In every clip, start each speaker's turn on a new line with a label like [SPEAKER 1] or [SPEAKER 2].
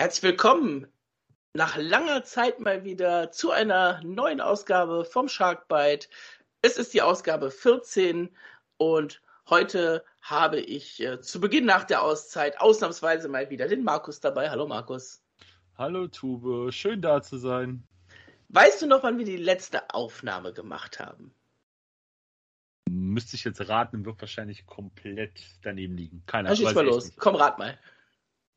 [SPEAKER 1] Herzlich willkommen nach langer Zeit mal wieder zu einer neuen Ausgabe vom Sharkbite. Es ist die Ausgabe 14 und heute habe ich äh, zu Beginn nach der Auszeit ausnahmsweise mal wieder den Markus dabei. Hallo Markus.
[SPEAKER 2] Hallo Tube, schön da zu sein.
[SPEAKER 1] Weißt du noch, wann wir die letzte Aufnahme gemacht haben?
[SPEAKER 2] Müsste ich jetzt raten, wird wahrscheinlich komplett daneben liegen. Keine
[SPEAKER 1] Ahnung. mal los. Komm, rat mal.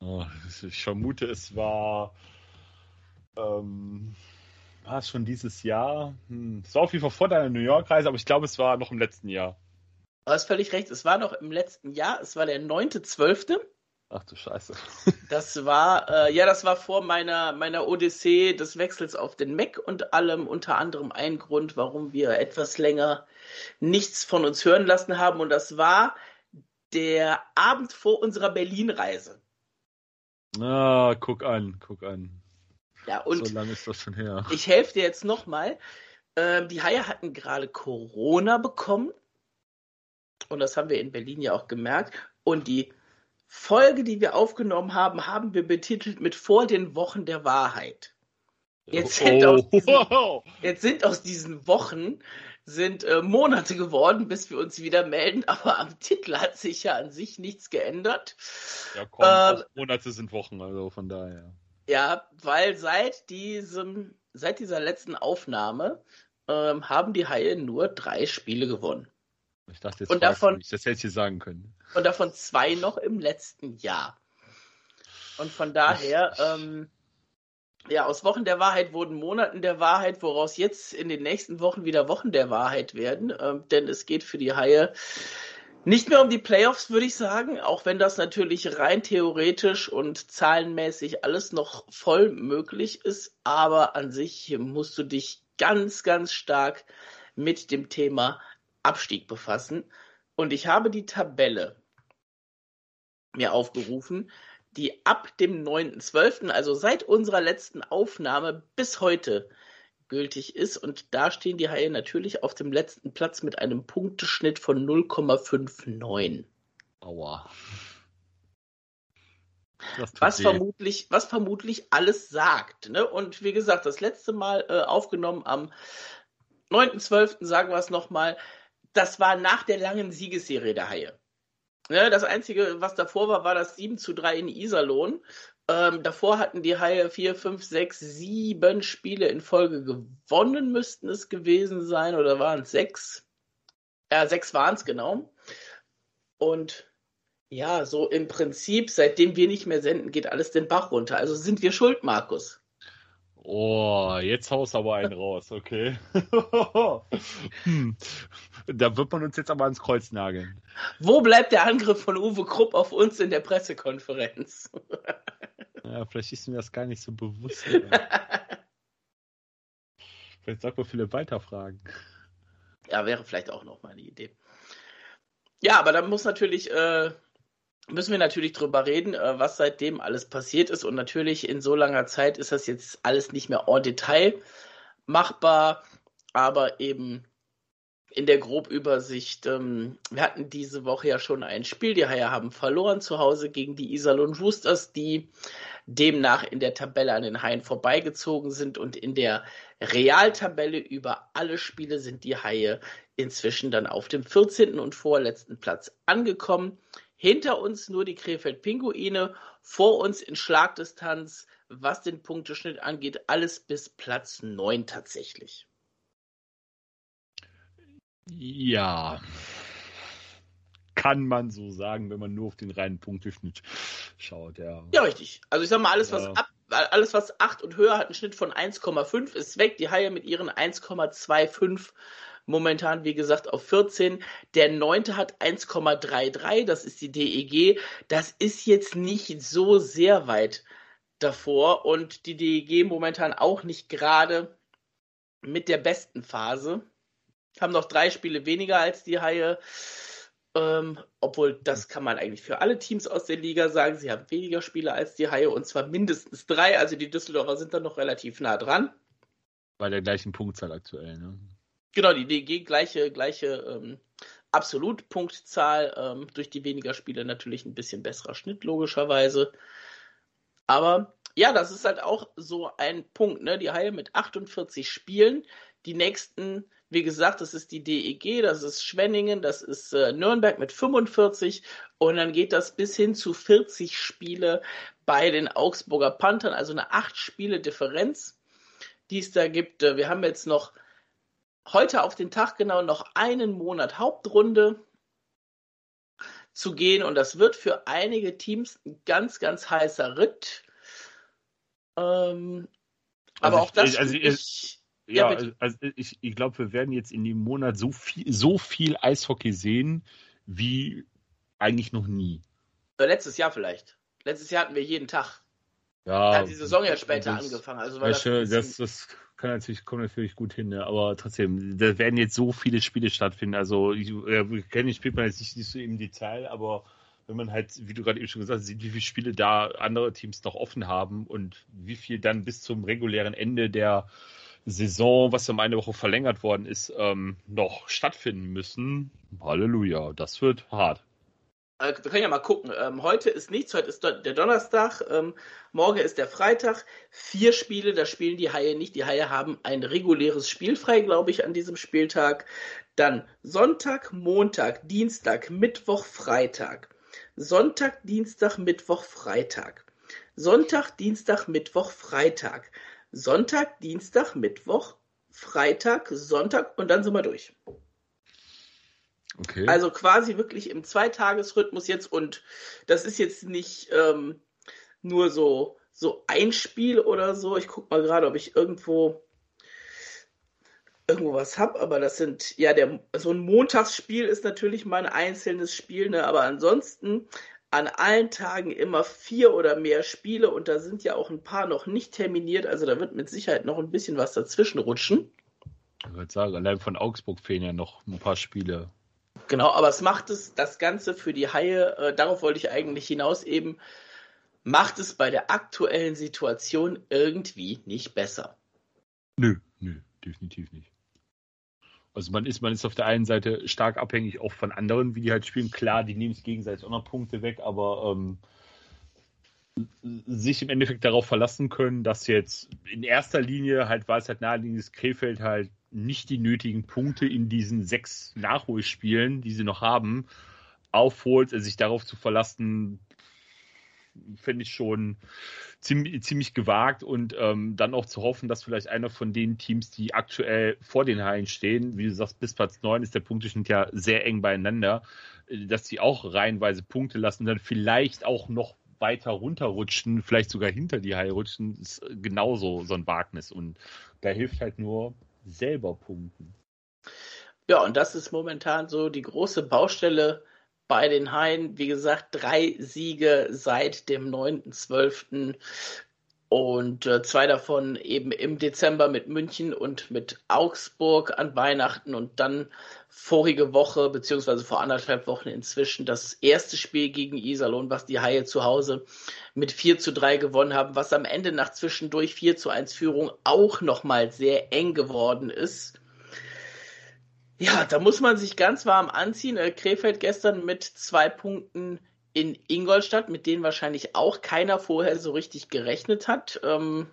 [SPEAKER 2] Oh, ich vermute, es war. Ähm, war es schon dieses Jahr? Hm, es war auf jeden Fall vor deiner New York-Reise, aber ich glaube, es war noch im letzten Jahr.
[SPEAKER 1] Du hast völlig recht, es war noch im letzten Jahr. Es war der 9.12.
[SPEAKER 2] Ach du Scheiße.
[SPEAKER 1] Das war, äh, ja, das war vor meiner, meiner Odyssee des Wechsels auf den Mac und allem unter anderem ein Grund, warum wir etwas länger nichts von uns hören lassen haben. Und das war der Abend vor unserer Berlin-Reise.
[SPEAKER 2] Ah, guck an, guck an.
[SPEAKER 1] Ja, und
[SPEAKER 2] so lange ist das schon her.
[SPEAKER 1] Ich helfe dir jetzt nochmal. Ähm, die Haie hatten gerade Corona bekommen. Und das haben wir in Berlin ja auch gemerkt. Und die Folge, die wir aufgenommen haben, haben wir betitelt mit Vor den Wochen der Wahrheit. Jetzt sind, oh. aus, diesen, jetzt sind aus diesen Wochen sind äh, Monate geworden, bis wir uns wieder melden, aber am Titel hat sich ja an sich nichts geändert.
[SPEAKER 2] Ja, komm, äh, Monate sind Wochen, also von daher.
[SPEAKER 1] Ja, weil seit diesem, seit dieser letzten Aufnahme ähm, haben die Haie nur drei Spiele gewonnen.
[SPEAKER 2] Ich dachte jetzt, und davon, mich. das hätte ich sagen können.
[SPEAKER 1] Und davon zwei noch im letzten Jahr. Und von daher, ähm, ja, aus Wochen der Wahrheit wurden Monaten der Wahrheit, woraus jetzt in den nächsten Wochen wieder Wochen der Wahrheit werden. Ähm, denn es geht für die Haie nicht mehr um die Playoffs, würde ich sagen, auch wenn das natürlich rein theoretisch und zahlenmäßig alles noch voll möglich ist. Aber an sich musst du dich ganz, ganz stark mit dem Thema Abstieg befassen. Und ich habe die Tabelle mir aufgerufen die ab dem 9.12., also seit unserer letzten Aufnahme bis heute gültig ist. Und da stehen die Haie natürlich auf dem letzten Platz mit einem Punkteschnitt von 0,59.
[SPEAKER 2] Aua.
[SPEAKER 1] Was vermutlich, was vermutlich alles sagt. Ne? Und wie gesagt, das letzte Mal äh, aufgenommen am 9.12., sagen wir es nochmal, das war nach der langen Siegesserie der Haie. Ja, ne, das Einzige, was davor war, war das 7 zu 3 in Iserlohn. Ähm, davor hatten die Haie 4, 5, 6, 7 Spiele in Folge gewonnen, müssten es gewesen sein, oder waren es 6? Ja, 6 waren es genau. Und ja, so im Prinzip, seitdem wir nicht mehr senden, geht alles den Bach runter. Also sind wir schuld, Markus.
[SPEAKER 2] Oh, jetzt haust aber einen raus, okay. hm. Da wird man uns jetzt aber ans Kreuz nageln.
[SPEAKER 1] Wo bleibt der Angriff von Uwe Krupp auf uns in der Pressekonferenz?
[SPEAKER 2] ja, vielleicht ist mir das gar nicht so bewusst. vielleicht sagt man viele Weiterfragen.
[SPEAKER 1] Ja, wäre vielleicht auch noch mal eine Idee. Ja, aber dann muss natürlich äh, müssen wir natürlich drüber reden, äh, was seitdem alles passiert ist. Und natürlich in so langer Zeit ist das jetzt alles nicht mehr en Detail machbar, aber eben in der Grobübersicht. Ähm, wir hatten diese Woche ja schon ein Spiel. Die Haie haben verloren zu Hause gegen die Iserlohn Roosters, die demnach in der Tabelle an den Haien vorbeigezogen sind. Und in der Realtabelle über alle Spiele sind die Haie inzwischen dann auf dem 14. und vorletzten Platz angekommen. Hinter uns nur die Krefeld-Pinguine, vor uns in Schlagdistanz, was den Punkteschnitt angeht, alles bis Platz 9 tatsächlich.
[SPEAKER 2] Ja, kann man so sagen, wenn man nur auf den reinen Punkteschnitt schaut, ja.
[SPEAKER 1] Ja, richtig. Also ich sag mal, alles, was ab, alles, was 8 und höher hat, einen Schnitt von 1,5, ist weg. Die Haie mit ihren 1,25 momentan, wie gesagt, auf 14. Der neunte hat 1,33, das ist die DEG. Das ist jetzt nicht so sehr weit davor und die DEG momentan auch nicht gerade mit der besten Phase. Haben noch drei Spiele weniger als die Haie. Ähm, obwohl, das kann man eigentlich für alle Teams aus der Liga sagen. Sie haben weniger Spiele als die Haie und zwar mindestens drei. Also die Düsseldorfer sind da noch relativ nah dran.
[SPEAKER 2] Bei der gleichen Punktzahl aktuell, ne?
[SPEAKER 1] Genau, die DG gleiche, gleiche ähm, Absolutpunktzahl, ähm, durch die weniger Spiele natürlich ein bisschen besserer Schnitt, logischerweise. Aber ja, das ist halt auch so ein Punkt, ne? Die Haie mit 48 Spielen, die nächsten, wie gesagt, das ist die DEG, das ist Schwenningen, das ist äh, Nürnberg mit 45 und dann geht das bis hin zu 40 Spiele bei den Augsburger Panthern, also eine 8 Spiele Differenz, die es da gibt. Äh, wir haben jetzt noch heute auf den Tag genau noch einen Monat Hauptrunde zu gehen und das wird für einige Teams ein ganz, ganz heißer Ritt. Ähm, also aber ich, auch das.
[SPEAKER 2] Also ich, ja, ja also ich, ich glaube, wir werden jetzt in dem Monat so viel, so viel Eishockey sehen wie eigentlich noch nie.
[SPEAKER 1] Letztes Jahr vielleicht. Letztes Jahr hatten wir jeden Tag. Ja. Hat die Saison ja später das, angefangen. Also
[SPEAKER 2] das, das, das, kann natürlich, kommt natürlich gut hin, ne? aber trotzdem, da werden jetzt so viele Spiele stattfinden. Also, ich äh, kenne die Spielplan jetzt nicht, nicht so im Detail, aber wenn man halt, wie du gerade eben schon gesagt hast, sieht, wie viele Spiele da andere Teams noch offen haben und wie viel dann bis zum regulären Ende der Saison, was um eine Woche verlängert worden ist, ähm, noch stattfinden müssen. Halleluja, das wird hart.
[SPEAKER 1] Äh, wir können ja mal gucken. Ähm, heute ist nichts, heute ist der Donnerstag, ähm, morgen ist der Freitag. Vier Spiele, da spielen die Haie nicht. Die Haie haben ein reguläres Spiel frei, glaube ich, an diesem Spieltag. Dann Sonntag, Montag, Dienstag, Mittwoch, Freitag. Sonntag, Dienstag, Mittwoch, Freitag. Sonntag, Dienstag, Mittwoch, Freitag. Sonntag, Dienstag, Mittwoch, Freitag, Sonntag und dann sind wir durch. Okay. Also quasi wirklich im Zweitagesrhythmus jetzt und das ist jetzt nicht ähm, nur so, so ein Spiel oder so. Ich gucke mal gerade, ob ich irgendwo irgendwo was habe, aber das sind, ja, der, so ein Montagsspiel ist natürlich mal ein einzelnes Spiel, ne, aber ansonsten an allen Tagen immer vier oder mehr Spiele und da sind ja auch ein paar noch nicht terminiert, also da wird mit Sicherheit noch ein bisschen was dazwischen rutschen.
[SPEAKER 2] Ich würde sagen, allein von Augsburg fehlen ja noch ein paar Spiele.
[SPEAKER 1] Genau, aber es macht es, das Ganze für die Haie, äh, darauf wollte ich eigentlich hinaus eben, macht es bei der aktuellen Situation irgendwie nicht besser.
[SPEAKER 2] Nö, nö, definitiv nicht. Also man ist, man ist auf der einen Seite stark abhängig auch von anderen, wie die halt spielen. Klar, die nehmen sich gegenseitig auch noch Punkte weg, aber ähm, sich im Endeffekt darauf verlassen können, dass jetzt in erster Linie halt, weil es halt naheliegend ist, Krefeld halt nicht die nötigen Punkte in diesen sechs Nachholspielen, die sie noch haben, aufholt, sich darauf zu verlassen, finde ich schon ziemlich, ziemlich gewagt und ähm, dann auch zu hoffen, dass vielleicht einer von den Teams, die aktuell vor den Hallen stehen, wie du sagst, bis Platz 9 ist der Punkteschnitt ja sehr eng beieinander, äh, dass die auch reihenweise Punkte lassen dann vielleicht auch noch weiter runterrutschen, vielleicht sogar hinter die Haie rutschen, ist genauso so ein Wagnis und da hilft halt nur selber punkten.
[SPEAKER 1] Ja, und das ist momentan so die große Baustelle bei den Haien. Wie gesagt, drei Siege seit dem 9.12. Und äh, zwei davon eben im Dezember mit München und mit Augsburg an Weihnachten und dann vorige Woche, beziehungsweise vor anderthalb Wochen inzwischen, das erste Spiel gegen Iserlohn, was die Haie zu Hause mit 4 zu 3 gewonnen haben, was am Ende nach zwischendurch 4 zu 1 Führung auch nochmal sehr eng geworden ist. Ja, da muss man sich ganz warm anziehen. Äh, Krefeld gestern mit zwei Punkten in Ingolstadt, mit denen wahrscheinlich auch keiner vorher so richtig gerechnet hat. Ähm,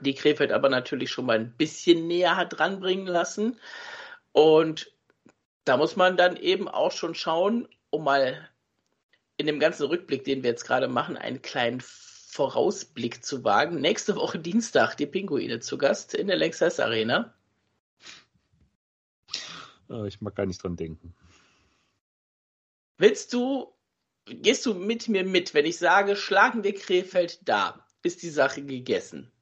[SPEAKER 1] die Krefeld aber natürlich schon mal ein bisschen näher hat dranbringen lassen. Und da muss man dann eben auch schon schauen, um mal in dem ganzen Rückblick, den wir jetzt gerade machen, einen kleinen Vorausblick zu wagen. Nächste Woche Dienstag die Pinguine zu Gast in der Lexus Arena.
[SPEAKER 2] Äh, ich mag gar nicht dran denken.
[SPEAKER 1] Willst du, gehst du mit mir mit, wenn ich sage, schlagen wir Krefeld da, ist die Sache gegessen?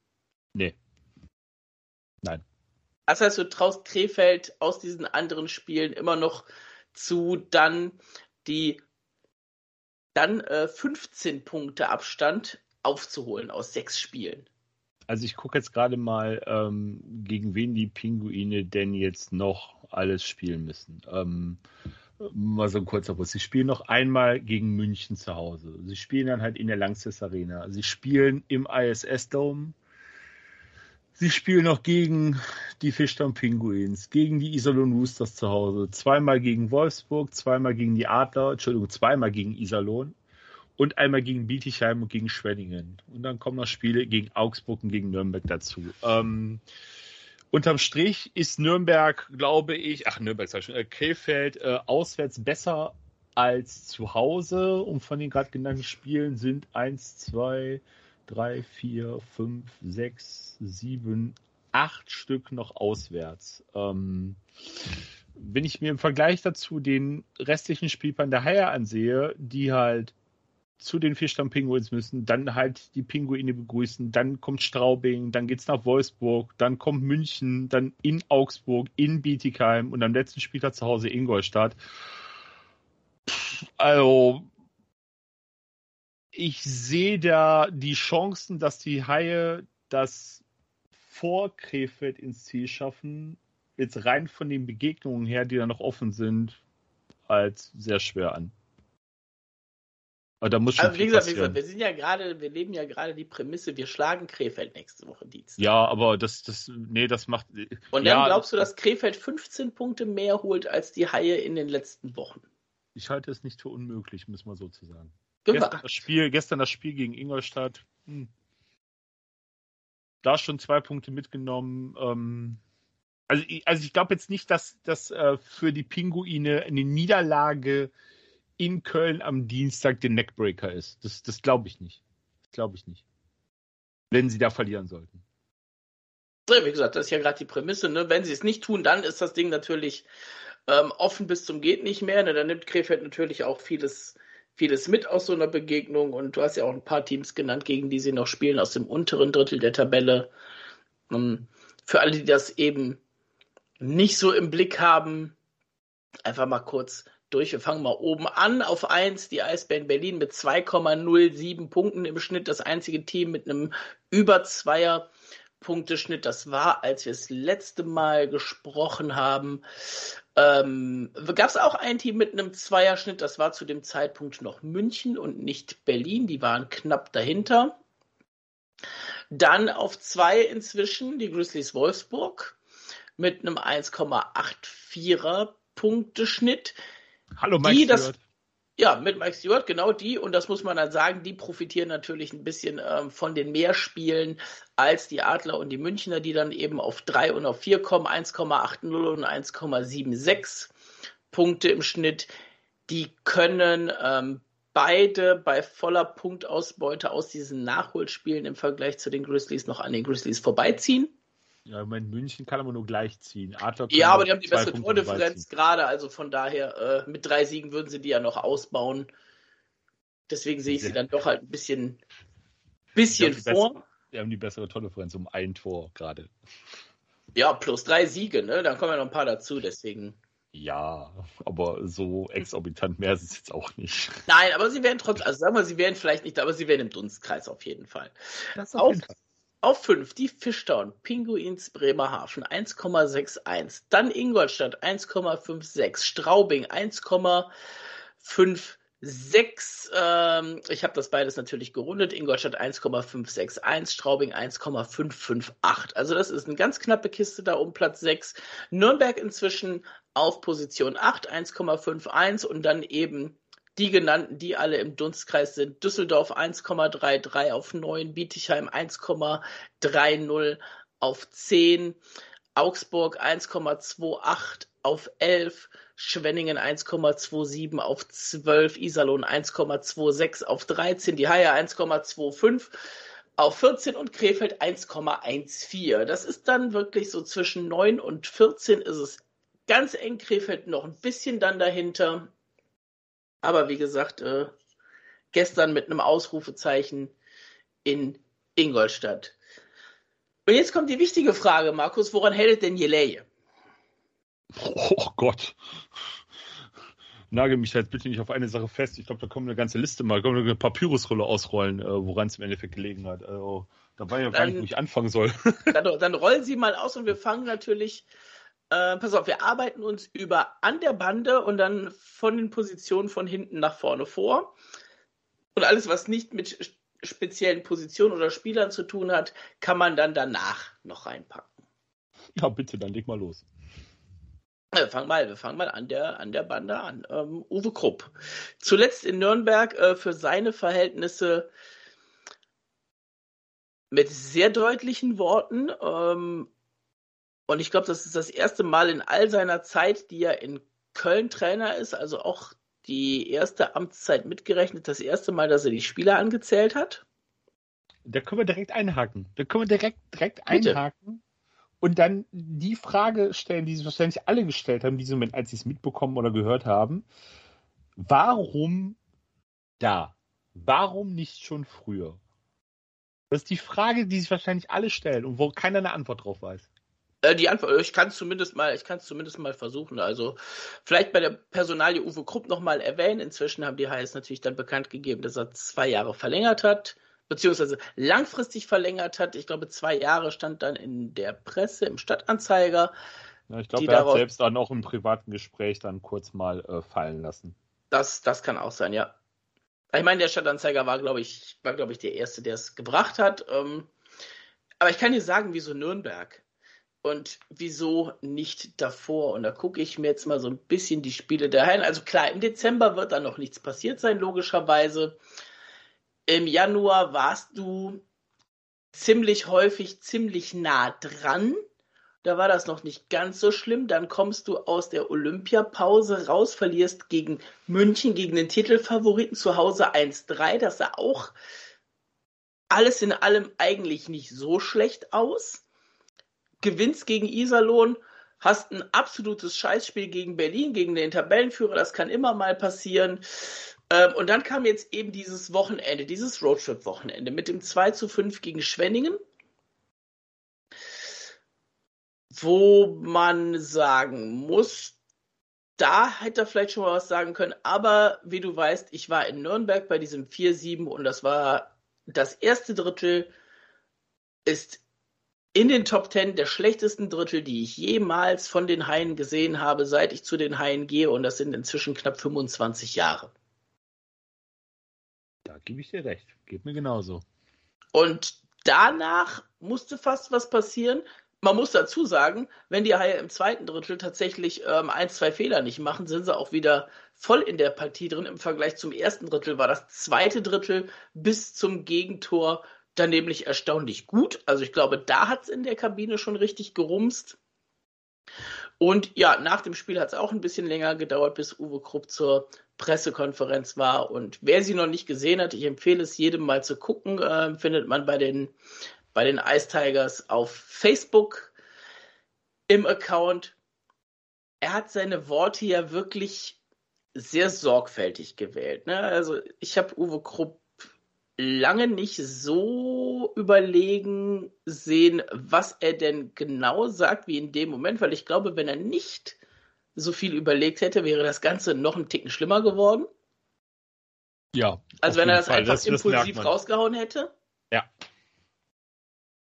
[SPEAKER 2] Nee. Nein.
[SPEAKER 1] Das heißt, du traust Krefeld aus diesen anderen Spielen immer noch zu, dann die dann äh, 15 Punkte Abstand aufzuholen aus sechs Spielen.
[SPEAKER 2] Also ich gucke jetzt gerade mal, ähm, gegen wen die Pinguine denn jetzt noch alles spielen müssen. Ähm, mal so ein kurzer Bus. Sie spielen noch einmal gegen München zu Hause. Sie spielen dann halt in der Langsess Arena. Sie spielen im ISS Dome. Sie spielen noch gegen die Fischtown Pinguins, gegen die Iserlohn Roosters zu Hause, zweimal gegen Wolfsburg, zweimal gegen die Adler, Entschuldigung, zweimal gegen Iserlohn und einmal gegen Bietigheim und gegen Schwenningen. Und dann kommen noch Spiele gegen Augsburg und gegen Nürnberg dazu. Ähm, unterm Strich ist Nürnberg, glaube ich, ach Nürnberg, sag ich schon, äh, Krefeld äh, auswärts besser als zu Hause. Und von den gerade genannten Spielen sind 1, 2, 3, 4, 5, 6, 7, 8 Stück noch auswärts. Ähm, wenn ich mir im Vergleich dazu den restlichen Spielplan der Haie ansehe, die halt zu den Fischdamm-Pinguins müssen, dann halt die Pinguine begrüßen, dann kommt Straubing, dann geht's nach Wolfsburg, dann kommt München, dann in Augsburg, in Bietigheim und am letzten Spieltag zu Hause Ingolstadt. Also, ich sehe da die Chancen, dass die Haie das vor Krefeld ins Ziel schaffen, jetzt rein von den Begegnungen her, die da noch offen sind, als sehr schwer an.
[SPEAKER 1] Aber da muss schon also, wie gesagt, wir sind ja gerade, wir leben ja gerade die Prämisse, wir schlagen Krefeld nächste Woche Dienstag.
[SPEAKER 2] Ja, aber das, das, nee, das macht.
[SPEAKER 1] Und dann ja, glaubst du, dass Krefeld 15 Punkte mehr holt als die Haie in den letzten Wochen?
[SPEAKER 2] Ich halte es nicht für unmöglich, muss man so zu sagen. Gestern das, Spiel, gestern das Spiel gegen Ingolstadt. Hm. Da schon zwei Punkte mitgenommen. Ähm, also, ich, also ich glaube jetzt nicht, dass das äh, für die Pinguine eine Niederlage in Köln am Dienstag den Neckbreaker ist. Das, das glaube ich nicht. Das glaube ich nicht. Wenn sie da verlieren sollten.
[SPEAKER 1] wie gesagt, das ist ja gerade die Prämisse. Ne? Wenn sie es nicht tun, dann ist das Ding natürlich ähm, offen bis zum geht nicht mehr. Ne? Dann nimmt Krefeld natürlich auch vieles, vieles mit aus so einer Begegnung. Und du hast ja auch ein paar Teams genannt, gegen die sie noch spielen, aus dem unteren Drittel der Tabelle. Um, ähm, für alle, die das eben nicht so im Blick haben, einfach mal kurz durch. Wir fangen mal oben an. Auf 1 die Eisbären Berlin mit 2,07 Punkten im Schnitt. Das einzige Team mit einem über Zweier Punkteschnitt. Das war, als wir das letzte Mal gesprochen haben. Ähm, Gab es auch ein Team mit einem Zweierschnitt. Das war zu dem Zeitpunkt noch München und nicht Berlin. Die waren knapp dahinter. Dann auf 2 inzwischen die Grizzlies Wolfsburg mit einem 1,84er Punkteschnitt.
[SPEAKER 2] Hallo Mike die,
[SPEAKER 1] das, ja, mit Mike Stewart, genau die. Und das muss man dann sagen, die profitieren natürlich ein bisschen ähm, von den Mehrspielen als die Adler und die Münchner, die dann eben auf 3 und auf 4 kommen, 1,80 und 1,76 Punkte im Schnitt. Die können ähm, beide bei voller Punktausbeute aus diesen Nachholspielen im Vergleich zu den Grizzlies noch an den Grizzlies vorbeiziehen.
[SPEAKER 2] Ja, ich meine, München kann aber nur gleich ziehen.
[SPEAKER 1] ja, aber die haben die bessere Tordifferenz gerade, also von daher, äh, mit drei Siegen würden sie die ja noch ausbauen. Deswegen sehe ich sie dann doch halt ein bisschen, bisschen die vor.
[SPEAKER 2] Bessere, die haben die bessere Tordifferenz um ein Tor gerade.
[SPEAKER 1] Ja, plus drei Siege, ne? Dann kommen ja noch ein paar dazu, deswegen.
[SPEAKER 2] Ja, aber so exorbitant mehr ist es jetzt auch nicht.
[SPEAKER 1] Nein, aber sie wären trotzdem, also sagen wir, sie wären vielleicht nicht, aber sie wären im Dunstkreis auf jeden Fall. Das auf, jeden Fall. Auf 5 die Fishtown Pinguins Bremerhaven 1,61. Dann Ingolstadt 1,56. Straubing 1,56. Ähm, ich habe das beides natürlich gerundet. Ingolstadt 1,561, Straubing 1,558. Also das ist eine ganz knappe Kiste da um Platz 6. Nürnberg inzwischen auf Position 8, 1,51 und dann eben die genannten, die alle im Dunstkreis sind. Düsseldorf 1,33 auf 9, Bietigheim 1,30 auf 10, Augsburg 1,28 auf 11, Schwenningen 1,27 auf 12, Iserlohn 1,26 auf 13, die Haie 1,25 auf 14 und Krefeld 1,14. Das ist dann wirklich so zwischen 9 und 14 ist es ganz eng. Krefeld noch ein bisschen dann dahinter. Aber wie gesagt, äh, gestern mit einem Ausrufezeichen in Ingolstadt. Und jetzt kommt die wichtige Frage, Markus, woran hält denn Jeleye?
[SPEAKER 2] Oh Gott. Nagel mich jetzt bitte nicht auf eine Sache fest. Ich glaube, da kommt eine ganze Liste mal, kommt eine Papyrusrolle ausrollen, äh, woran es im Endeffekt gelegen hat. Also, da war ja gar nicht, wo ich anfangen soll.
[SPEAKER 1] dann, dann rollen Sie mal aus und wir fangen natürlich äh, pass auf, wir arbeiten uns über an der Bande und dann von den Positionen von hinten nach vorne vor. Und alles, was nicht mit speziellen Positionen oder Spielern zu tun hat, kann man dann danach noch reinpacken.
[SPEAKER 2] Ja, bitte, dann leg mal los.
[SPEAKER 1] Wir fangen mal, wir fangen mal an der, an der Bande an. Ähm, Uwe Krupp. Zuletzt in Nürnberg äh, für seine Verhältnisse mit sehr deutlichen Worten. Ähm, und ich glaube, das ist das erste Mal in all seiner Zeit, die er in Köln Trainer ist, also auch die erste Amtszeit mitgerechnet, das erste Mal, dass er die Spieler angezählt hat.
[SPEAKER 2] Da können wir direkt einhaken. Da können wir direkt, direkt einhaken und dann die Frage stellen, die sich wahrscheinlich alle gestellt haben, diesem Moment, als sie es mitbekommen oder gehört haben. Warum da? Warum nicht schon früher? Das ist die Frage, die sich wahrscheinlich alle stellen und wo keiner eine Antwort drauf weiß.
[SPEAKER 1] Äh, die Antwort, ich kann es zumindest mal, ich kann es zumindest mal versuchen. Also vielleicht bei der Personalie Uwe Krupp nochmal erwähnen. Inzwischen haben die HS natürlich dann bekannt gegeben, dass er zwei Jahre verlängert hat, beziehungsweise langfristig verlängert hat. Ich glaube, zwei Jahre stand dann in der Presse, im Stadtanzeiger.
[SPEAKER 2] Ja, ich glaube, er hat selbst dann auch im privaten Gespräch dann kurz mal äh, fallen lassen.
[SPEAKER 1] Das, das kann auch sein, ja. Ich meine, der Stadtanzeiger war, glaube ich, war, glaube ich, der Erste, der es gebracht hat. Ähm, aber ich kann dir sagen, wieso Nürnberg? Und wieso nicht davor? Und da gucke ich mir jetzt mal so ein bisschen die Spiele dahin. Also klar, im Dezember wird da noch nichts passiert sein, logischerweise. Im Januar warst du ziemlich häufig ziemlich nah dran. Da war das noch nicht ganz so schlimm. Dann kommst du aus der Olympiapause raus, verlierst gegen München, gegen den Titelfavoriten zu Hause 1-3. Das sah auch alles in allem eigentlich nicht so schlecht aus gewinnst gegen Iserlohn, hast ein absolutes Scheißspiel gegen Berlin, gegen den Tabellenführer, das kann immer mal passieren. Ähm, und dann kam jetzt eben dieses Wochenende, dieses Roadtrip-Wochenende mit dem 2 zu 5 gegen Schwenningen, wo man sagen muss, da hätte er vielleicht schon mal was sagen können, aber wie du weißt, ich war in Nürnberg bei diesem 4-7 und das war das erste Drittel ist in den Top 10 der schlechtesten Drittel, die ich jemals von den Haien gesehen habe, seit ich zu den Haien gehe. Und das sind inzwischen knapp 25 Jahre.
[SPEAKER 2] Da gebe ich dir recht. Geht mir genauso.
[SPEAKER 1] Und danach musste fast was passieren. Man muss dazu sagen, wenn die Haie im zweiten Drittel tatsächlich ähm, ein, zwei Fehler nicht machen, sind sie auch wieder voll in der Partie drin. Im Vergleich zum ersten Drittel war das zweite Drittel bis zum Gegentor dann nämlich erstaunlich gut. Also ich glaube, da hat es in der Kabine schon richtig gerumst. Und ja, nach dem Spiel hat es auch ein bisschen länger gedauert, bis Uwe Krupp zur Pressekonferenz war. Und wer sie noch nicht gesehen hat, ich empfehle es jedem mal zu gucken, äh, findet man bei den, bei den Ice Tigers auf Facebook im Account. Er hat seine Worte ja wirklich sehr sorgfältig gewählt. Ne? Also ich habe Uwe Krupp lange nicht so überlegen sehen, was er denn genau sagt, wie in dem Moment, weil ich glaube, wenn er nicht so viel überlegt hätte, wäre das Ganze noch ein Ticken schlimmer geworden.
[SPEAKER 2] Ja.
[SPEAKER 1] Also wenn er das Fall. einfach das, impulsiv das rausgehauen hätte.
[SPEAKER 2] Ja.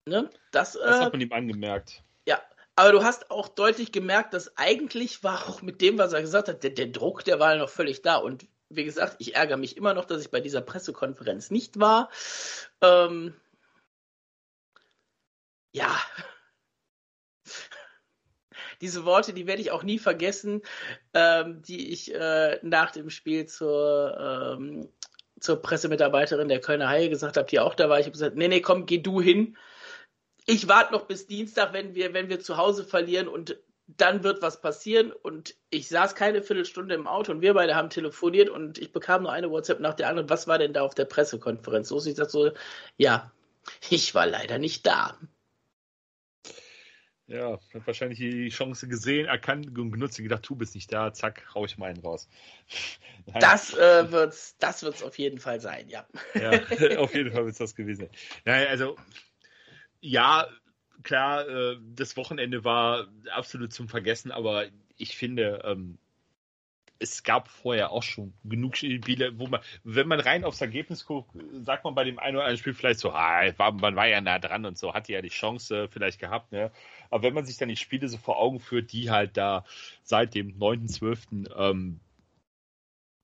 [SPEAKER 1] Ne? Das,
[SPEAKER 2] das äh, hat man ihm angemerkt.
[SPEAKER 1] Ja, aber du hast auch deutlich gemerkt, dass eigentlich war auch mit dem, was er gesagt hat, der, der Druck, der war noch völlig da. Und wie gesagt, ich ärgere mich immer noch, dass ich bei dieser Pressekonferenz nicht war. Ähm, ja. Diese Worte, die werde ich auch nie vergessen, ähm, die ich äh, nach dem Spiel zur, ähm, zur Pressemitarbeiterin der Kölner Haie gesagt habe, die auch da war. Ich habe gesagt, nee, nee, komm, geh du hin. Ich warte noch bis Dienstag, wenn wir, wenn wir zu Hause verlieren und dann wird was passieren und ich saß keine Viertelstunde im Auto und wir beide haben telefoniert und ich bekam nur eine WhatsApp nach der anderen. Was war denn da auf der Pressekonferenz? So, ich dachte so, ja, ich war leider nicht da.
[SPEAKER 2] Ja, hat wahrscheinlich die Chance gesehen, erkannt und genutzt und gedacht, du bist nicht da, zack, hau ich mal einen raus.
[SPEAKER 1] das äh, wird's, das wird's auf jeden Fall sein, ja.
[SPEAKER 2] ja, auf jeden Fall wird's das gewesen sein. Naja, also, ja, klar, äh, das Wochenende war absolut zum Vergessen, aber ich finde, ähm, es gab vorher auch schon genug Spiele, wo man, wenn man rein aufs Ergebnis guckt, sagt man bei dem einen oder anderen Spiel vielleicht so, ah, man war ja nah dran und so, hatte ja die Chance vielleicht gehabt, ne? Aber wenn man sich dann die Spiele so vor Augen führt, die halt da seit dem 9.12. Ähm,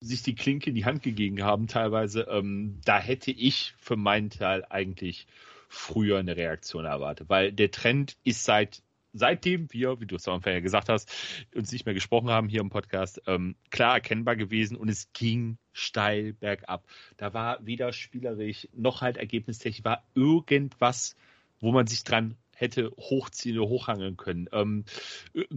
[SPEAKER 2] sich die Klinke in die Hand gegeben haben, teilweise, ähm, da hätte ich für meinen Teil eigentlich früher eine Reaktion erwartet, weil der Trend ist seit seitdem wir, wie du es am Anfang ja gesagt hast, uns nicht mehr gesprochen haben hier im Podcast, ähm, klar erkennbar gewesen und es ging steil bergab. Da war weder spielerisch noch halt ergebnistechnisch, war irgendwas, wo man sich dran hätte hochziehen oder hochhangeln können. Ähm,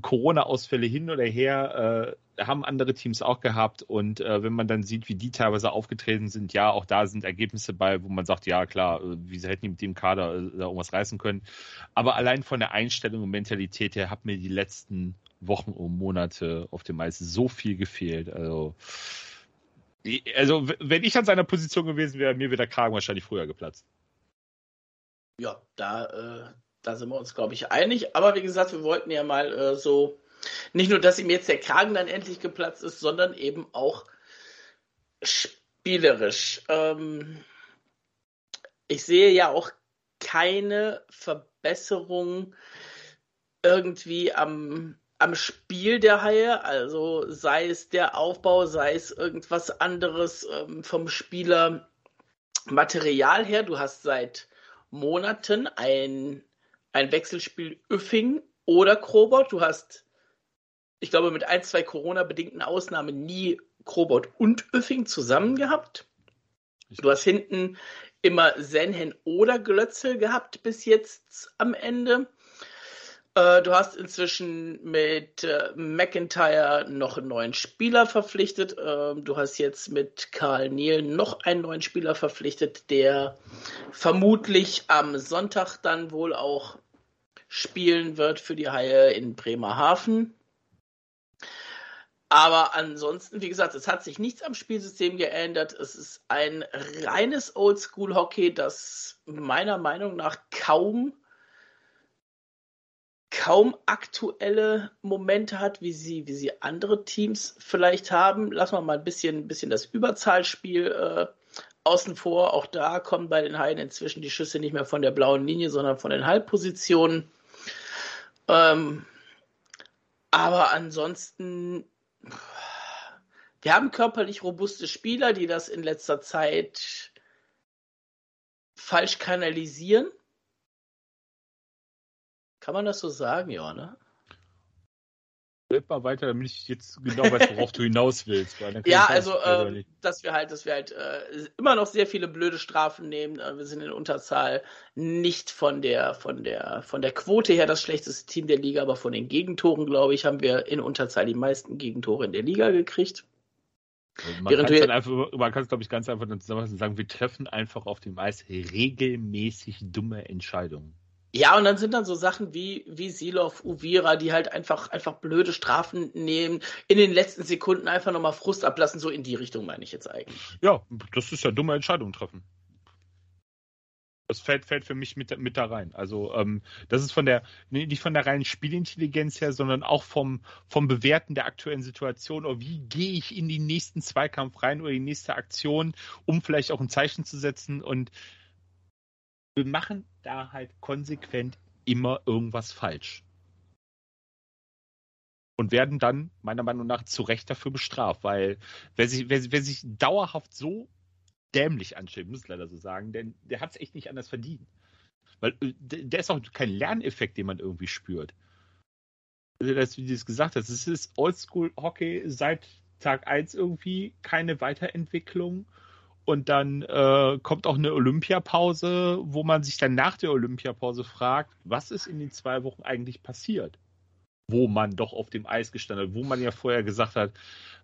[SPEAKER 2] Corona-Ausfälle hin oder her äh, haben andere Teams auch gehabt und äh, wenn man dann sieht, wie die teilweise aufgetreten sind, ja, auch da sind Ergebnisse bei, wo man sagt, ja klar, äh, wie hätten die mit dem Kader äh, da irgendwas reißen können. Aber allein von der Einstellung und Mentalität her hat mir die letzten Wochen und Monate auf dem Eis so viel gefehlt. Also also, wenn ich an seiner Position gewesen wäre, mir wäre der Kragen wahrscheinlich früher geplatzt.
[SPEAKER 1] Ja, da äh, da sind wir uns, glaube ich, einig. Aber wie gesagt, wir wollten ja mal äh, so, nicht nur, dass ihm jetzt der Kragen dann endlich geplatzt ist, sondern eben auch spielerisch. Ähm, ich sehe ja auch keine Verbesserung irgendwie am, am Spiel der Haie, also sei es der Aufbau, sei es irgendwas anderes ähm, vom Spielermaterial her. Du hast seit Monaten ein ein Wechselspiel Üffing oder Krobot. Du hast, ich glaube, mit ein, zwei Corona-bedingten Ausnahmen nie Krobot und Üffing zusammen gehabt. Du hast hinten immer Senhen oder Glötzel gehabt bis jetzt am Ende. Äh, du hast inzwischen mit äh, McIntyre noch einen neuen Spieler verpflichtet. Ähm, du hast jetzt mit Karl Neal noch einen neuen Spieler verpflichtet, der vermutlich am Sonntag dann wohl auch spielen wird für die Haie in Bremerhaven. Aber ansonsten, wie gesagt, es hat sich nichts am Spielsystem geändert. Es ist ein reines Oldschool-Hockey, das meiner Meinung nach kaum kaum aktuelle Momente hat, wie sie, wie sie andere Teams vielleicht haben. Lassen wir mal ein bisschen, ein bisschen das Überzahlspiel äh, außen vor. Auch da kommen bei den Haien inzwischen die Schüsse nicht mehr von der blauen Linie, sondern von den Halbpositionen. Ähm, aber ansonsten, wir haben körperlich robuste Spieler, die das in letzter Zeit falsch kanalisieren. Kann man das so sagen, ja, ne?
[SPEAKER 2] Red mal weiter, damit ich jetzt genau weiß, worauf du hinaus willst.
[SPEAKER 1] ja, also, äh, dass wir halt, dass wir halt äh, immer noch sehr viele blöde Strafen nehmen. Äh, wir sind in Unterzahl nicht von der, von der, von der Quote her das schlechteste Team der Liga, aber von den Gegentoren, glaube ich, haben wir in Unterzahl die meisten Gegentore in der Liga gekriegt.
[SPEAKER 2] Also man kann es einfach, man kann es glaube ich ganz einfach dann zusammenfassen und sagen, wir treffen einfach auf dem Eis regelmäßig dumme Entscheidungen.
[SPEAKER 1] Ja, und dann sind dann so Sachen wie, wie Silov, Uvira, die halt einfach, einfach blöde Strafen nehmen, in den letzten Sekunden einfach nochmal Frust ablassen, so in die Richtung meine ich jetzt eigentlich.
[SPEAKER 2] Ja, das ist ja dumme Entscheidung treffen. Das fällt, fällt für mich mit, mit da rein. Also ähm, das ist von der, nicht von der reinen Spielintelligenz her, sondern auch vom, vom Bewerten der aktuellen Situation. Oder wie gehe ich in den nächsten Zweikampf rein oder die nächste Aktion, um vielleicht auch ein Zeichen zu setzen. Und wir machen da halt konsequent immer irgendwas falsch. Und werden dann meiner Meinung nach zu Recht dafür bestraft, weil wer sich, wer, wer sich dauerhaft so dämlich anstellt, muss ich leider so sagen, denn der hat es echt nicht anders verdient. Weil äh, der ist auch kein Lerneffekt, den man irgendwie spürt. Also das, wie du es gesagt hast, es ist Oldschool-Hockey seit Tag 1 irgendwie keine Weiterentwicklung und dann äh, kommt auch eine Olympiapause, wo man sich dann nach der Olympiapause fragt, was ist in den zwei Wochen eigentlich passiert? Wo man doch auf dem Eis gestanden hat, wo man ja vorher gesagt hat,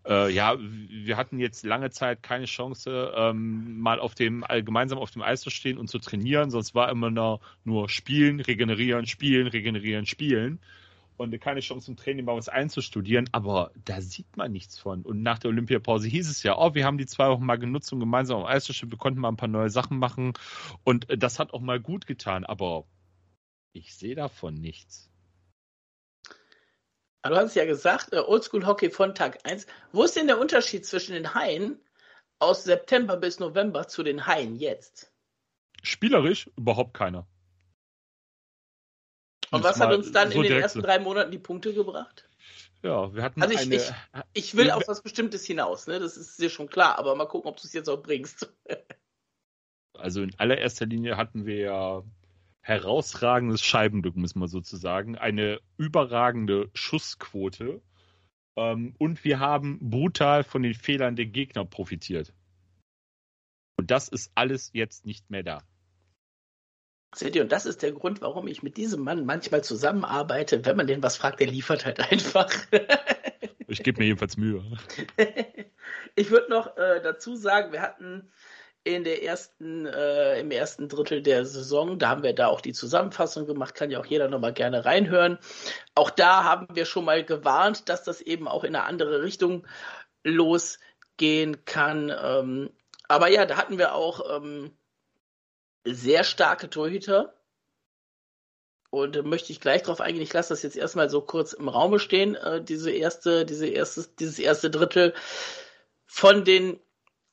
[SPEAKER 2] äh, ja, wir hatten jetzt lange Zeit keine Chance, ähm, mal auf dem, gemeinsam auf dem Eis zu stehen und zu trainieren, sonst war immer nur, nur spielen, regenerieren, spielen, regenerieren, spielen und keine Chance zum Training bei uns einzustudieren, aber da sieht man nichts von. Und nach der Olympiapause hieß es ja, oh, wir haben die zwei Wochen mal genutzt, um gemeinsam am Eis zu stehen, wir konnten mal ein paar neue Sachen machen und äh, das hat auch mal gut getan, aber ich sehe davon nichts.
[SPEAKER 1] du hast ja gesagt, äh, Oldschool Hockey von Tag 1. Wo ist denn der Unterschied zwischen den Haien aus September bis November zu den Haien jetzt?
[SPEAKER 2] Spielerisch überhaupt keiner.
[SPEAKER 1] Und was hat uns dann so in den ersten drei Monaten die Punkte gebracht?
[SPEAKER 2] Ja, wir hatten
[SPEAKER 1] also ich, eine, ich, ich will auf was Bestimmtes hinaus, ne? Das ist dir schon klar, aber mal gucken, ob du es jetzt auch bringst.
[SPEAKER 2] also in allererster Linie hatten wir ja herausragendes Scheibenglück, muss man sozusagen, eine überragende Schussquote ähm, und wir haben brutal von den Fehlern der Gegner profitiert. Und das ist alles jetzt nicht mehr da.
[SPEAKER 1] Seht ihr, und das ist der Grund, warum ich mit diesem Mann manchmal zusammenarbeite. Wenn man den was fragt, der liefert halt einfach.
[SPEAKER 2] ich gebe mir jedenfalls Mühe.
[SPEAKER 1] ich würde noch äh, dazu sagen, wir hatten in der ersten, äh, im ersten Drittel der Saison. Da haben wir da auch die Zusammenfassung gemacht, kann ja auch jeder nochmal gerne reinhören. Auch da haben wir schon mal gewarnt, dass das eben auch in eine andere Richtung losgehen kann. Ähm, aber ja, da hatten wir auch ähm, sehr starke Torhüter. Und da möchte ich gleich drauf eingehen. Ich lasse das jetzt erstmal so kurz im Raume stehen, äh, diese erste, diese erste, dieses erste Drittel von den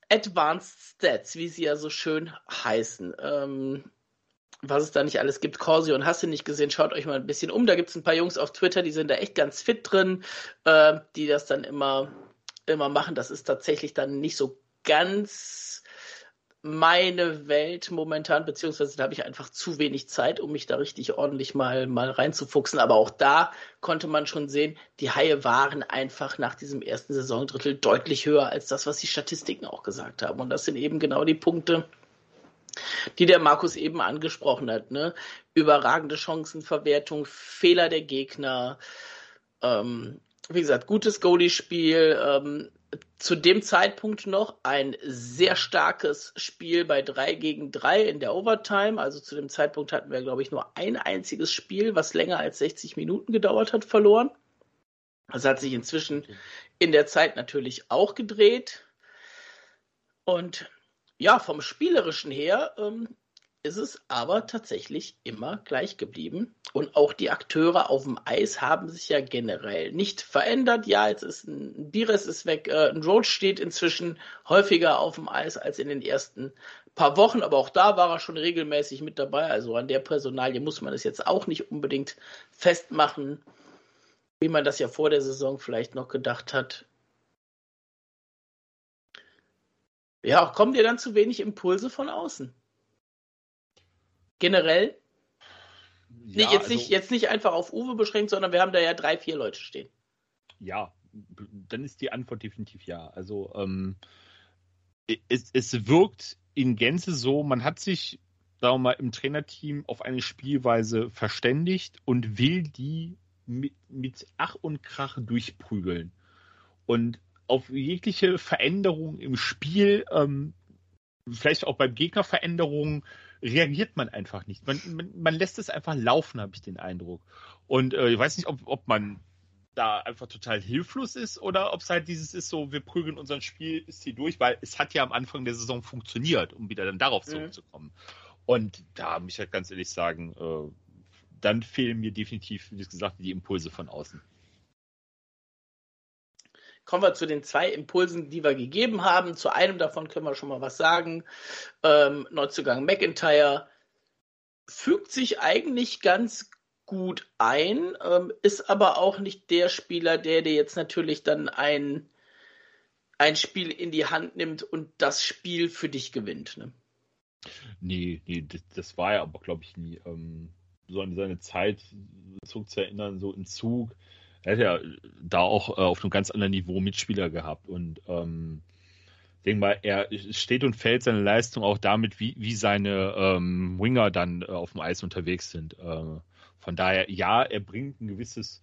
[SPEAKER 1] Advanced Stats, wie sie ja so schön heißen. Ähm, was es da nicht alles gibt. Corsi und hast du nicht gesehen, schaut euch mal ein bisschen um. Da gibt es ein paar Jungs auf Twitter, die sind da echt ganz fit drin, äh, die das dann immer, immer machen. Das ist tatsächlich dann nicht so ganz meine Welt momentan, beziehungsweise da habe ich einfach zu wenig Zeit, um mich da richtig ordentlich mal, mal reinzufuchsen. Aber auch da konnte man schon sehen, die Haie waren einfach nach diesem ersten Saisondrittel deutlich höher als das, was die Statistiken auch gesagt haben. Und das sind eben genau die Punkte, die der Markus eben angesprochen hat. Ne? Überragende Chancenverwertung, Fehler der Gegner, ähm, wie gesagt, gutes Goalie-Spiel, ähm, zu dem Zeitpunkt noch ein sehr starkes Spiel bei 3 gegen 3 in der Overtime. Also zu dem Zeitpunkt hatten wir, glaube ich, nur ein einziges Spiel, was länger als 60 Minuten gedauert hat, verloren. Das hat sich inzwischen in der Zeit natürlich auch gedreht. Und ja, vom Spielerischen her ähm, ist es aber tatsächlich immer gleich geblieben. Und auch die Akteure auf dem Eis haben sich ja generell nicht verändert. Ja, jetzt ist ein Bires ist weg, äh, ein Roach steht inzwischen häufiger auf dem Eis als in den ersten paar Wochen, aber auch da war er schon regelmäßig mit dabei. Also an der Personalie muss man es jetzt auch nicht unbedingt festmachen, wie man das ja vor der Saison vielleicht noch gedacht hat. Ja, kommen dir dann zu wenig Impulse von außen? Generell? Ja, nee, jetzt, also, nicht, jetzt nicht einfach auf Uwe beschränkt, sondern wir haben da ja drei, vier Leute stehen.
[SPEAKER 2] Ja, dann ist die Antwort definitiv ja. Also ähm, es, es wirkt in Gänze so, man hat sich, sagen wir mal, im Trainerteam auf eine Spielweise verständigt und will die mit, mit Ach und Krach durchprügeln. Und auf jegliche Veränderung im Spiel, ähm, vielleicht auch beim Gegner Veränderungen, reagiert man einfach nicht. Man, man, man lässt es einfach laufen, habe ich den Eindruck. Und äh, ich weiß nicht, ob, ob man da einfach total hilflos ist oder ob es halt dieses ist so, wir prügeln unser Spiel ist hier durch, weil es hat ja am Anfang der Saison funktioniert, um wieder dann darauf mhm. zurückzukommen. Mhm. Und da muss ich halt ganz ehrlich sagen, äh, dann fehlen mir definitiv, wie gesagt, die Impulse von außen.
[SPEAKER 1] Kommen wir zu den zwei Impulsen, die wir gegeben haben. Zu einem davon können wir schon mal was sagen. Ähm, Neuzugang McIntyre fügt sich eigentlich ganz gut ein, ähm, ist aber auch nicht der Spieler, der dir jetzt natürlich dann ein, ein Spiel in die Hand nimmt und das Spiel für dich gewinnt. Ne?
[SPEAKER 2] Nee, nee, das, das war ja aber, glaube ich, nie. Ähm, so an seine Zeit zurückzuerinnern, so im Zug er hat ja da auch äh, auf einem ganz anderen Niveau Mitspieler gehabt und ähm, denke mal, er steht und fällt seine Leistung auch damit, wie, wie seine ähm, Winger dann äh, auf dem Eis unterwegs sind. Äh, von daher, ja, er bringt ein gewisses,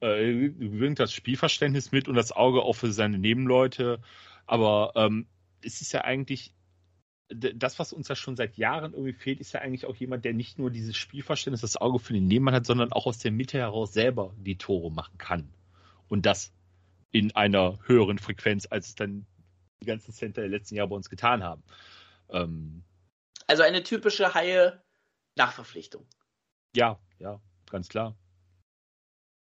[SPEAKER 2] äh, bringt das Spielverständnis mit und das Auge auch für seine Nebenleute, aber ähm, es ist ja eigentlich das, was uns ja schon seit Jahren irgendwie fehlt, ist ja eigentlich auch jemand, der nicht nur dieses Spielverständnis, das Auge für den Nebenmann hat, sondern auch aus der Mitte heraus selber die Tore machen kann. Und das in einer höheren Frequenz, als es dann die ganzen Center der letzten Jahre bei uns getan haben. Ähm,
[SPEAKER 1] also eine typische Haie-Nachverpflichtung.
[SPEAKER 2] Ja, ja, ganz klar.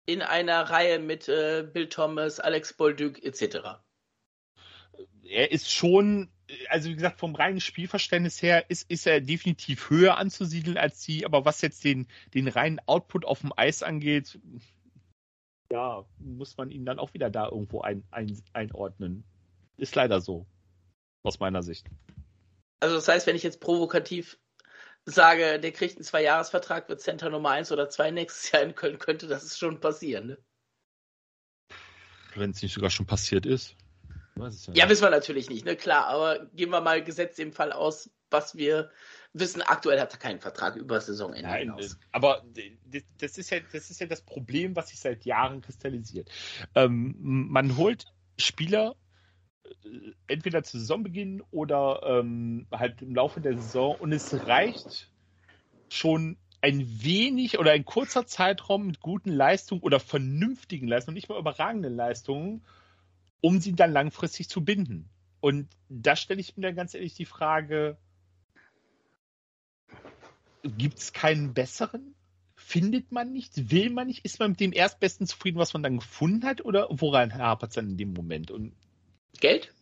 [SPEAKER 1] In einer Reihe mit äh, Bill Thomas, Alex Bolduc etc.
[SPEAKER 2] Er ist schon also wie gesagt, vom reinen Spielverständnis her ist, ist er definitiv höher anzusiedeln als sie, aber was jetzt den, den reinen Output auf dem Eis angeht, ja, muss man ihn dann auch wieder da irgendwo ein, ein, einordnen. Ist leider so, aus meiner Sicht.
[SPEAKER 1] Also das heißt, wenn ich jetzt provokativ sage, der kriegt einen Zwei-Jahres-Vertrag, wird Center Nummer 1 oder 2 nächstes Jahr in Köln, könnte das schon passieren. Ne?
[SPEAKER 2] Wenn es nicht sogar schon passiert ist.
[SPEAKER 1] Ja, wissen wir natürlich nicht, ne? Klar, aber gehen wir mal gesetzt im Fall aus, was wir wissen. Aktuell hat er keinen Vertrag über Saisonende
[SPEAKER 2] Nein, hinaus. Aber das ist, ja, das ist ja das Problem, was sich seit Jahren kristallisiert. Ähm, man holt Spieler äh, entweder zu Saisonbeginn oder ähm, halt im Laufe der Saison und es reicht schon ein wenig oder ein kurzer Zeitraum mit guten Leistungen oder vernünftigen Leistungen, nicht mal überragenden Leistungen, um sie dann langfristig zu binden. Und da stelle ich mir dann ganz ehrlich die Frage, gibt es keinen besseren? Findet man nichts? Will man nicht? Ist man mit dem Erstbesten zufrieden, was man dann gefunden hat? Oder woran hapert es dann in dem Moment? Und
[SPEAKER 1] Geld?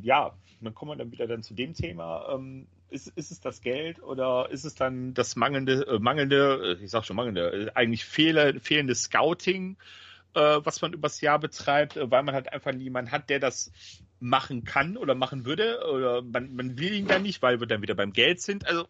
[SPEAKER 2] Ja, dann kommen wir dann wieder dann zu dem Thema. Ähm, ist, ist es das Geld oder ist es dann das mangelnde, äh, mangelnde, äh, ich sag schon mangelnde, äh, eigentlich fehle, fehlende Scouting? Äh, was man übers Jahr betreibt, äh, weil man halt einfach niemanden hat, der das machen kann oder machen würde. Oder man, man will ihn dann nicht, weil wir dann wieder beim Geld sind. Also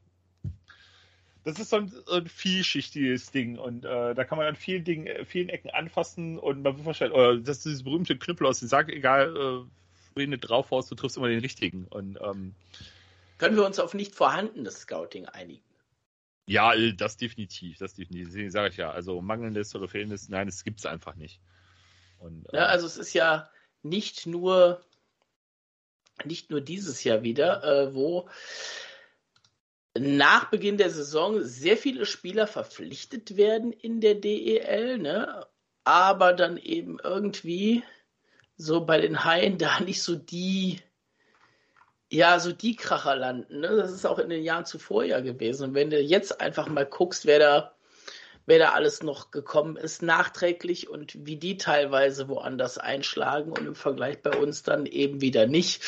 [SPEAKER 2] das ist so ein, so ein vielschichtiges Ding und äh, da kann man an vielen Dingen, vielen Ecken anfassen und man wird wahrscheinlich, oder das ist dieses berühmte Knüppel aus dem Sack, egal, äh, wen du drauf haust, du triffst immer den richtigen. Und ähm,
[SPEAKER 1] können wir uns auf nicht vorhandenes Scouting einigen?
[SPEAKER 2] Ja, äh, das definitiv, das definitiv. Deswegen sage ich ja, also mangelndes oder fehlendes, nein, es gibt es einfach nicht.
[SPEAKER 1] Und, ja, äh, also es ist ja nicht nur nicht nur dieses Jahr wieder, äh, wo nach Beginn der Saison sehr viele Spieler verpflichtet werden in der DEL, ne? aber dann eben irgendwie so bei den Haien da nicht so die ja, so die Kracher landen. Ne? Das ist auch in den Jahren zuvor ja gewesen. Und wenn du jetzt einfach mal guckst, wer da, wer da alles noch gekommen ist, nachträglich und wie die teilweise woanders einschlagen und im Vergleich bei uns dann eben wieder nicht.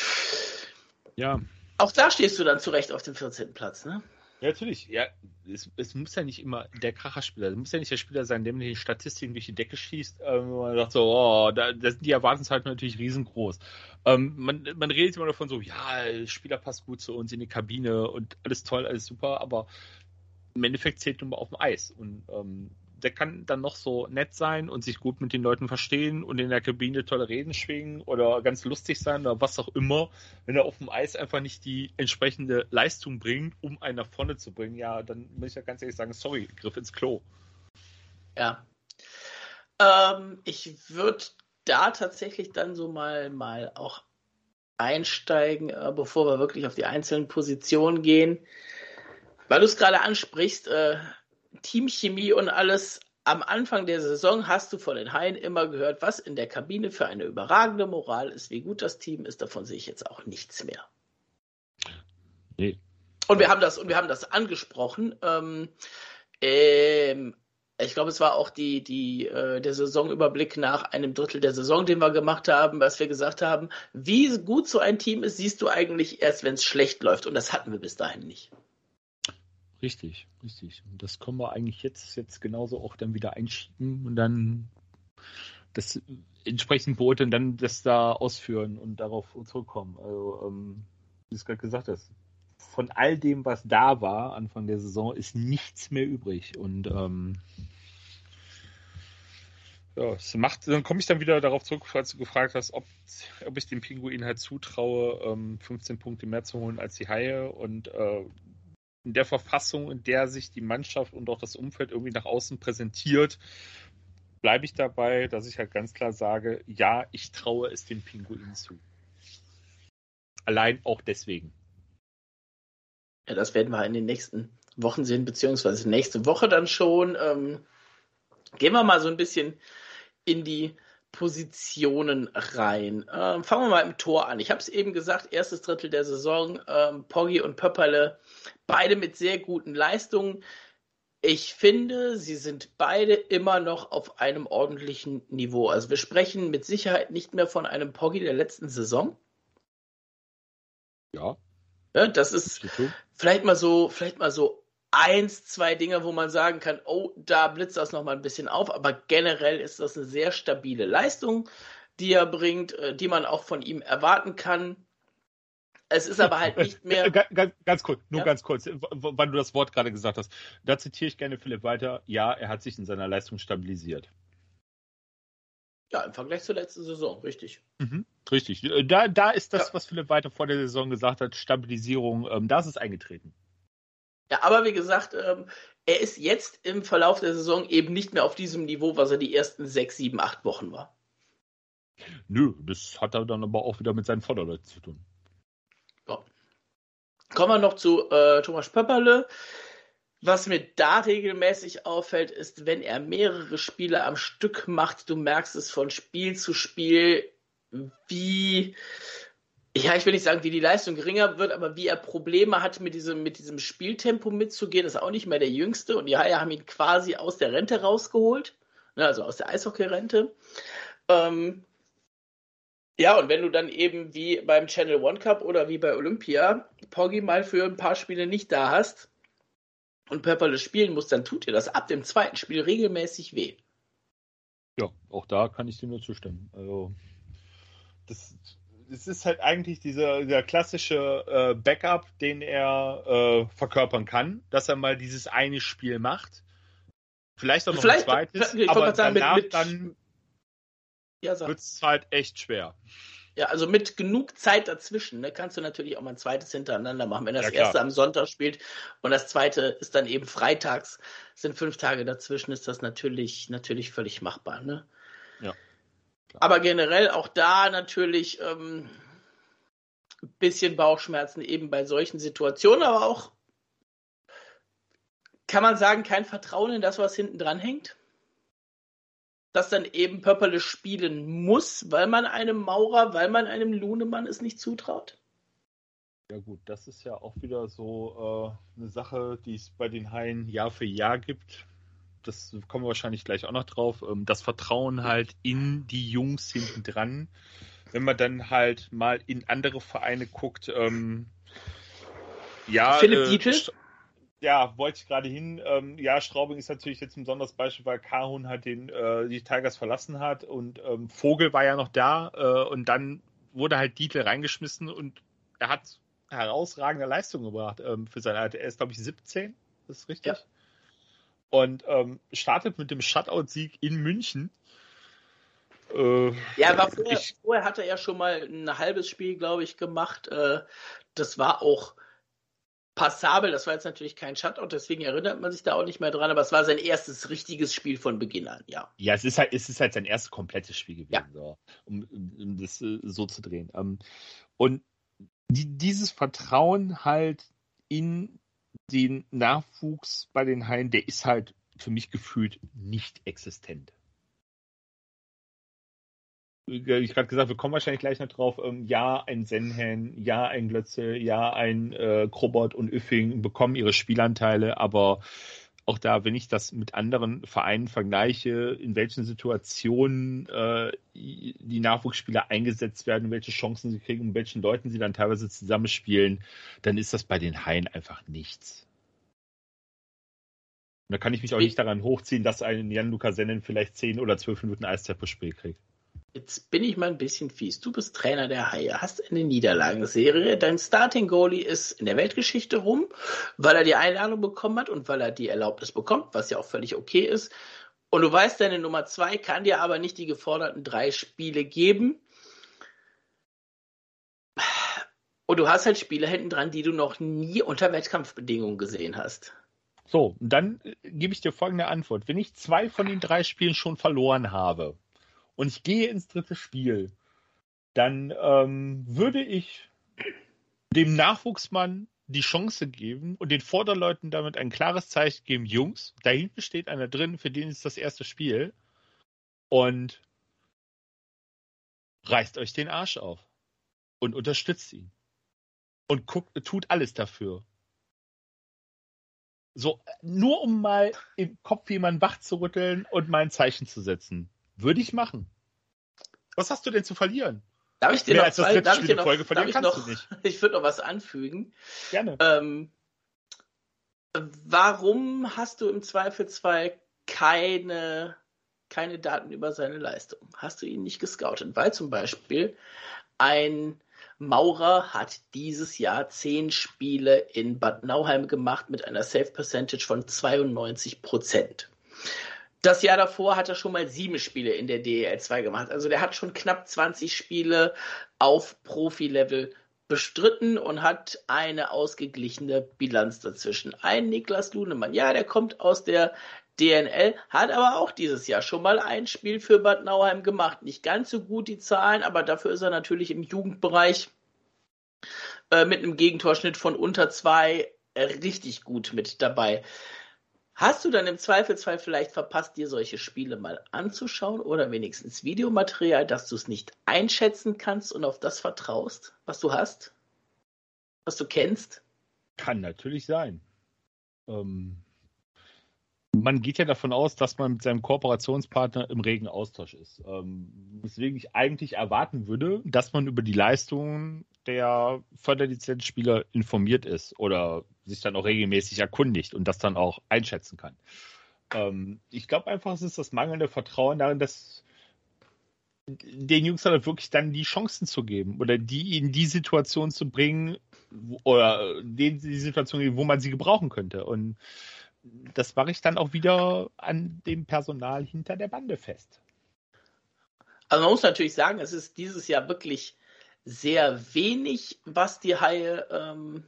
[SPEAKER 2] Ja.
[SPEAKER 1] Auch da stehst du dann zurecht auf dem 14. Platz, ne?
[SPEAKER 2] Ja, natürlich. Ja, es, es, muss ja nicht immer der Kracherspieler, es muss ja nicht der Spieler sein, der mit den Statistiken durch die Decke schießt, ähm, man sagt so, oh, da, da sind die Erwartungshalten natürlich riesengroß. Ähm, man, man redet immer davon so, ja, der Spieler passt gut zu uns in die Kabine und alles toll, alles super, aber im Endeffekt zählt nur mal auf dem Eis. Und ähm, der kann dann noch so nett sein und sich gut mit den Leuten verstehen und in der Kabine tolle Reden schwingen oder ganz lustig sein oder was auch immer. Wenn er auf dem Eis einfach nicht die entsprechende Leistung bringt, um einen nach vorne zu bringen, ja, dann muss ich ja ganz ehrlich sagen, sorry, Griff ins Klo.
[SPEAKER 1] Ja. Ähm, ich würde da tatsächlich dann so mal, mal auch einsteigen, äh, bevor wir wirklich auf die einzelnen Positionen gehen. Weil du es gerade ansprichst, äh, Teamchemie und alles. Am Anfang der Saison hast du von den Haien immer gehört, was in der Kabine für eine überragende Moral ist, wie gut das Team ist. Davon sehe ich jetzt auch nichts mehr. Nee. Und wir haben das, und wir haben das angesprochen. Ähm, ähm, ich glaube, es war auch die, die, äh, der Saisonüberblick nach einem Drittel der Saison, den wir gemacht haben, was wir gesagt haben, wie gut so ein Team ist, siehst du eigentlich erst, wenn es schlecht läuft. Und das hatten wir bis dahin nicht.
[SPEAKER 2] Richtig, richtig. Und das können wir eigentlich jetzt, jetzt genauso auch dann wieder einschieben und dann das entsprechend beurteilen, dann das da ausführen und darauf zurückkommen. Also, ähm, wie du es gerade gesagt hast, von all dem, was da war Anfang der Saison, ist nichts mehr übrig. Und ähm, ja, es macht, dann komme ich dann wieder darauf zurück, falls du gefragt hast, ob, ob ich dem Pinguin halt zutraue, ähm, 15 Punkte mehr zu holen als die Haie und äh, in der Verfassung, in der sich die Mannschaft und auch das Umfeld irgendwie nach außen präsentiert, bleibe ich dabei, dass ich halt ganz klar sage, ja, ich traue es den Pinguinen zu. Allein auch deswegen.
[SPEAKER 1] Ja, das werden wir in den nächsten Wochen sehen, beziehungsweise nächste Woche dann schon. Ähm, gehen wir mal so ein bisschen in die Positionen rein. Ähm, fangen wir mal im Tor an. Ich habe es eben gesagt, erstes Drittel der Saison, ähm, Poggi und Pöpperle, beide mit sehr guten Leistungen. Ich finde, sie sind beide immer noch auf einem ordentlichen Niveau. Also wir sprechen mit Sicherheit nicht mehr von einem Poggi der letzten Saison.
[SPEAKER 2] Ja.
[SPEAKER 1] ja das ist vielleicht mal so, vielleicht mal so eins, zwei Dinge, wo man sagen kann, oh, da blitzt das nochmal ein bisschen auf, aber generell ist das eine sehr stabile Leistung, die er bringt, äh, die man auch von ihm erwarten kann. Es ist aber halt nicht mehr.
[SPEAKER 2] Ganz, ganz kurz, nur ja? ganz kurz, wann du das Wort gerade gesagt hast. Da zitiere ich gerne Philipp weiter. Ja, er hat sich in seiner Leistung stabilisiert.
[SPEAKER 1] Ja, im Vergleich zur letzten Saison, richtig.
[SPEAKER 2] Mhm, richtig. Äh, da, da ist das, ja. was Philipp weiter vor der Saison gesagt hat, Stabilisierung, ähm, da ist es eingetreten.
[SPEAKER 1] Ja, aber wie gesagt, ähm, er ist jetzt im Verlauf der Saison eben nicht mehr auf diesem Niveau, was er die ersten sechs, sieben, acht Wochen war.
[SPEAKER 2] Nö, das hat er dann aber auch wieder mit seinen Vorderleuten zu tun.
[SPEAKER 1] Ja. Kommen wir noch zu äh, Thomas Pöpperle. Was mir da regelmäßig auffällt, ist, wenn er mehrere Spiele am Stück macht, du merkst es von Spiel zu Spiel, wie, ja, ich will nicht sagen, wie die Leistung geringer wird, aber wie er Probleme hat, mit diesem, mit diesem Spieltempo mitzugehen, ist auch nicht mehr der Jüngste. Und die Haie haben ihn quasi aus der Rente rausgeholt, ne, also aus der Eishockey-Rente. Ähm, ja, und wenn du dann eben wie beim Channel One Cup oder wie bei Olympia Poggi mal für ein paar Spiele nicht da hast, und Pepperle spielen muss, dann tut ihr das ab dem zweiten Spiel regelmäßig weh.
[SPEAKER 2] Ja, auch da kann ich dir nur zustimmen. Also, das, das ist halt eigentlich dieser, dieser klassische äh, Backup, den er äh, verkörpern kann, dass er mal dieses eine Spiel macht. Vielleicht auch noch
[SPEAKER 1] Vielleicht,
[SPEAKER 2] ein zweites,
[SPEAKER 1] aber sagen, danach mit, mit,
[SPEAKER 2] dann ja, wird es halt echt schwer.
[SPEAKER 1] Ja, also mit genug Zeit dazwischen ne, kannst du natürlich auch mal ein zweites hintereinander machen. Wenn das ja, erste am Sonntag spielt und das zweite ist dann eben freitags, sind fünf Tage dazwischen, ist das natürlich, natürlich völlig machbar. Ne? Aber generell auch da natürlich ähm, ein bisschen Bauchschmerzen eben bei solchen Situationen, aber auch, kann man sagen, kein Vertrauen in das, was hinten dran hängt dass dann eben Pöpperle spielen muss, weil man einem Maurer, weil man einem Lunemann es nicht zutraut?
[SPEAKER 2] Ja gut, das ist ja auch wieder so äh, eine Sache, die es bei den Haien Jahr für Jahr gibt. Das kommen wir wahrscheinlich gleich auch noch drauf. Ähm, das Vertrauen halt in die Jungs hinten dran. Wenn man dann halt mal in andere Vereine guckt, ähm, ja.
[SPEAKER 1] Philipp äh, Dietl?
[SPEAKER 2] ja, wollte ich gerade hin. Ähm, ja, Straubing ist natürlich jetzt ein besonderes Beispiel, weil Kahun halt den, äh, die Tigers verlassen hat und ähm, Vogel war ja noch da äh, und dann wurde halt Dietl reingeschmissen und er hat herausragende Leistung gebracht ähm, für sein Alter. Er ist, glaube ich, 17, das ist richtig. Ja. Und ähm, startet mit dem Shutout-Sieg in München.
[SPEAKER 1] Äh, ja, war vorher, ich, vorher hatte er schon mal ein halbes Spiel, glaube ich, gemacht. Äh, das war auch passabel. Das war jetzt natürlich kein Shutout, deswegen erinnert man sich da auch nicht mehr dran, aber es war sein erstes richtiges Spiel von Beginn an, ja.
[SPEAKER 2] Ja, es ist halt, es ist halt sein erstes komplettes Spiel gewesen, ja. so, um, um, das äh, so zu drehen. Ähm, und die, dieses Vertrauen halt in den Nachwuchs bei den Haien, der ist halt für mich gefühlt nicht existent. Ich gerade gesagt, wir kommen wahrscheinlich gleich noch drauf, ähm, ja, ein Senhen, ja, ein Glötze, ja, ein äh, Krobot und Üffing bekommen ihre Spielanteile, aber auch da, wenn ich das mit anderen Vereinen vergleiche, in welchen Situationen äh, die Nachwuchsspieler eingesetzt werden, welche Chancen sie kriegen und welchen Leuten sie dann teilweise zusammenspielen, dann ist das bei den Haien einfach nichts. Und da kann ich mich auch nicht daran hochziehen, dass ein Jan-Luca Sennen vielleicht 10 oder 12 Minuten Eistempo-Spiel kriegt.
[SPEAKER 1] Jetzt bin ich mal ein bisschen fies. Du bist Trainer der Haie, hast eine Niederlagenserie. Dein Starting Goalie ist in der Weltgeschichte rum, weil er die Einladung bekommen hat und weil er die Erlaubnis bekommt, was ja auch völlig okay ist. Und du weißt, deine Nummer zwei kann dir aber nicht die geforderten drei Spiele geben. Und du hast halt Spiele hinten dran, die du noch nie unter Wettkampfbedingungen gesehen hast.
[SPEAKER 2] So, dann äh, gebe ich dir folgende Antwort. Wenn ich zwei von den drei Spielen schon verloren habe, und ich gehe ins dritte Spiel, dann ähm, würde ich dem Nachwuchsmann die Chance geben und den Vorderleuten damit ein klares Zeichen geben, Jungs, da hinten steht einer drin, für den ist das erste Spiel und reißt euch den Arsch auf und unterstützt ihn und guckt, tut alles dafür. So, nur um mal im Kopf jemanden wach zu rütteln und mal ein Zeichen zu setzen. Würde ich machen. Was hast du denn zu verlieren?
[SPEAKER 1] Darf ich dir Mehr noch, zwei, darf ich dir noch, Folge darf ich noch ich würde noch was anfügen.
[SPEAKER 2] Gerne.
[SPEAKER 1] Ähm, warum hast du im Zweifelsfall keine, keine Daten über seine Leistung? Hast du ihn nicht gescoutet? Weil zum Beispiel ein Maurer hat dieses Jahr zehn Spiele in Bad Nauheim gemacht mit einer Save Percentage von 92 Prozent. Das Jahr davor hat er schon mal sieben Spiele in der DEL 2 gemacht. Also der hat schon knapp 20 Spiele auf Profi-Level bestritten und hat eine ausgeglichene Bilanz dazwischen. Ein Niklas Lunemann, ja, der kommt aus der DNL, hat aber auch dieses Jahr schon mal ein Spiel für Bad Nauheim gemacht. Nicht ganz so gut die Zahlen, aber dafür ist er natürlich im Jugendbereich äh, mit einem Gegentorschnitt von unter zwei äh, richtig gut mit dabei. Hast du dann im Zweifelsfall vielleicht verpasst, dir solche Spiele mal anzuschauen oder wenigstens Videomaterial, dass du es nicht einschätzen kannst und auf das vertraust, was du hast, was du kennst?
[SPEAKER 2] Kann natürlich sein. Ähm, man geht ja davon aus, dass man mit seinem Kooperationspartner im regen Austausch ist. Ähm, weswegen ich eigentlich erwarten würde, dass man über die Leistungen der Förderlizenzspieler informiert ist oder sich dann auch regelmäßig erkundigt und das dann auch einschätzen kann. Ähm, ich glaube einfach, es ist das mangelnde Vertrauen darin, dass den Jungs dann wirklich dann die Chancen zu geben oder die in die Situation zu bringen oder denen die Situation, wo man sie gebrauchen könnte. Und das mache ich dann auch wieder an dem Personal hinter der Bande fest.
[SPEAKER 1] Also man muss natürlich sagen, es ist dieses Jahr wirklich sehr wenig, was die Haie ähm,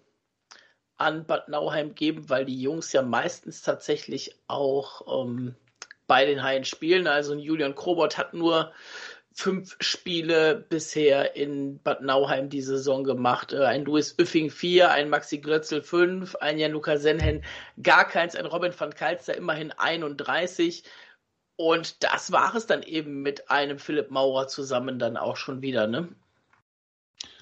[SPEAKER 1] an Bad Nauheim geben, weil die Jungs ja meistens tatsächlich auch ähm, bei den Haien spielen. Also Julian Krobot hat nur fünf Spiele bisher in Bad Nauheim die Saison gemacht. Äh, ein Louis Üffing vier, ein Maxi Grötzel fünf, ein Jan-Luca Senhen gar keins, ein Robin van Kalster immerhin 31. Und das war es dann eben mit einem Philipp Maurer zusammen dann auch schon wieder, ne?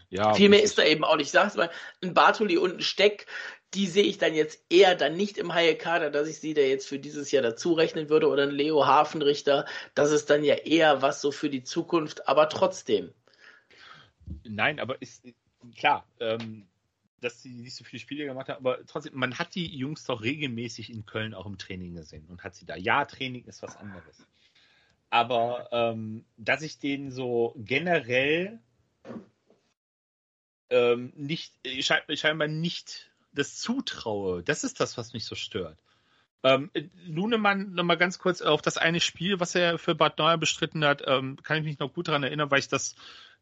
[SPEAKER 1] Ja, Viel mehr ist da eben auch nicht. Ich sag's mal, ein Bartoli und ein Steck, die sehe ich dann jetzt eher dann nicht im Haie-Kader, dass ich sie da jetzt für dieses Jahr dazu rechnen würde oder ein Leo Hafenrichter. Das ist dann ja eher was so für die Zukunft, aber trotzdem.
[SPEAKER 2] Nein, aber ist klar, ähm, dass sie nicht so viele Spiele gemacht haben, aber trotzdem, man hat die Jungs doch regelmäßig in Köln auch im Training gesehen und hat sie da. Ja, Training ist was anderes. Aber ähm, dass ich denen so generell ähm, nicht, scheinbar nicht das zutraue. Das ist das, was mich so stört. Ähm, Lunemann, nochmal ganz kurz auf das eine Spiel, was er für Bad Neuer bestritten hat, ähm, kann ich mich noch gut daran erinnern, weil ich das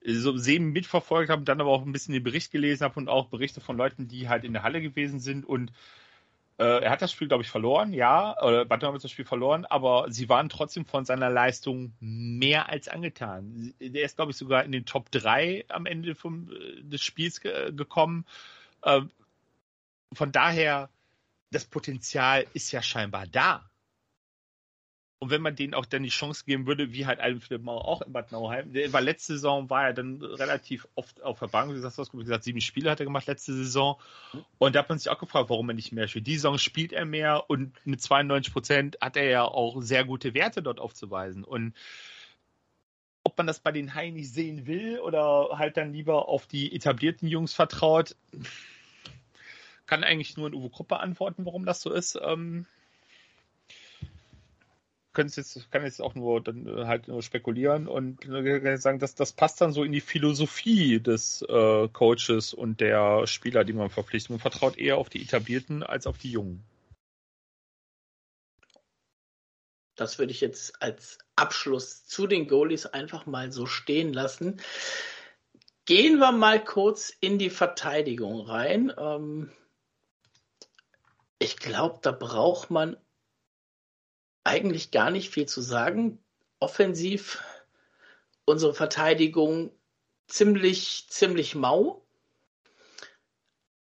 [SPEAKER 2] so sehen mitverfolgt habe, dann aber auch ein bisschen den Bericht gelesen habe und auch Berichte von Leuten, die halt in der Halle gewesen sind und äh, er hat das Spiel, glaube ich, verloren, ja, oder Neuer hat das Spiel verloren, aber sie waren trotzdem von seiner Leistung mehr als angetan. Der ist, glaube ich, sogar in den Top 3 am Ende vom, äh, des Spiels ge gekommen. Äh, von daher, das Potenzial ist ja scheinbar da. Und wenn man denen auch dann die Chance geben würde, wie halt Alfred Mauer auch in Bad Nauheim, der war letzte Saison war er dann relativ oft auf der Bank, wie gesagt, was gesagt, sieben Spiele hat er gemacht letzte Saison. Und da hat man sich auch gefragt, warum er nicht mehr spielt. Die Saison spielt er mehr und mit 92 Prozent hat er ja auch sehr gute Werte dort aufzuweisen. Und ob man das bei den Haien nicht sehen will oder halt dann lieber auf die etablierten Jungs vertraut, kann eigentlich nur in Uwe Gruppe antworten, warum das so ist. Ähm, jetzt, kann jetzt auch nur dann äh, halt nur spekulieren und äh, sagen, dass das passt dann so in die Philosophie des äh, Coaches und der Spieler, die man verpflichtet. Man vertraut eher auf die etablierten als auf die Jungen.
[SPEAKER 1] Das würde ich jetzt als Abschluss zu den Goalies einfach mal so stehen lassen. Gehen wir mal kurz in die Verteidigung rein. Ähm, ich glaube, da braucht man eigentlich gar nicht viel zu sagen. Offensiv unsere Verteidigung ziemlich, ziemlich mau.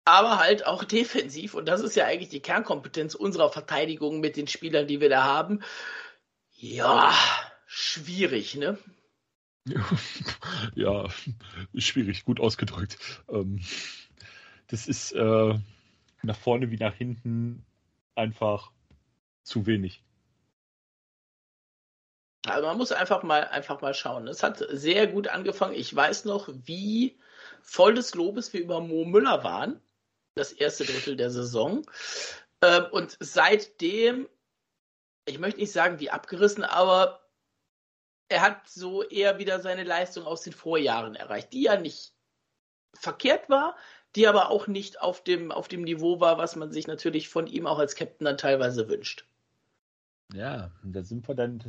[SPEAKER 1] Aber halt auch defensiv, und das ist ja eigentlich die Kernkompetenz unserer Verteidigung mit den Spielern, die wir da haben. Ja, schwierig, ne?
[SPEAKER 2] Ja, schwierig, gut ausgedrückt. Ähm, das ist äh, nach vorne wie nach hinten einfach zu wenig.
[SPEAKER 1] Also man muss einfach mal, einfach mal schauen. Es hat sehr gut angefangen. Ich weiß noch, wie voll des Lobes wir über Mo Müller waren. Das erste Drittel der Saison. Ähm, und seitdem, ich möchte nicht sagen wie abgerissen, aber er hat so eher wieder seine Leistung aus den Vorjahren erreicht, die ja nicht verkehrt war, die aber auch nicht auf dem, auf dem Niveau war, was man sich natürlich von ihm auch als Captain dann teilweise wünscht.
[SPEAKER 2] Ja, da sind wir dann,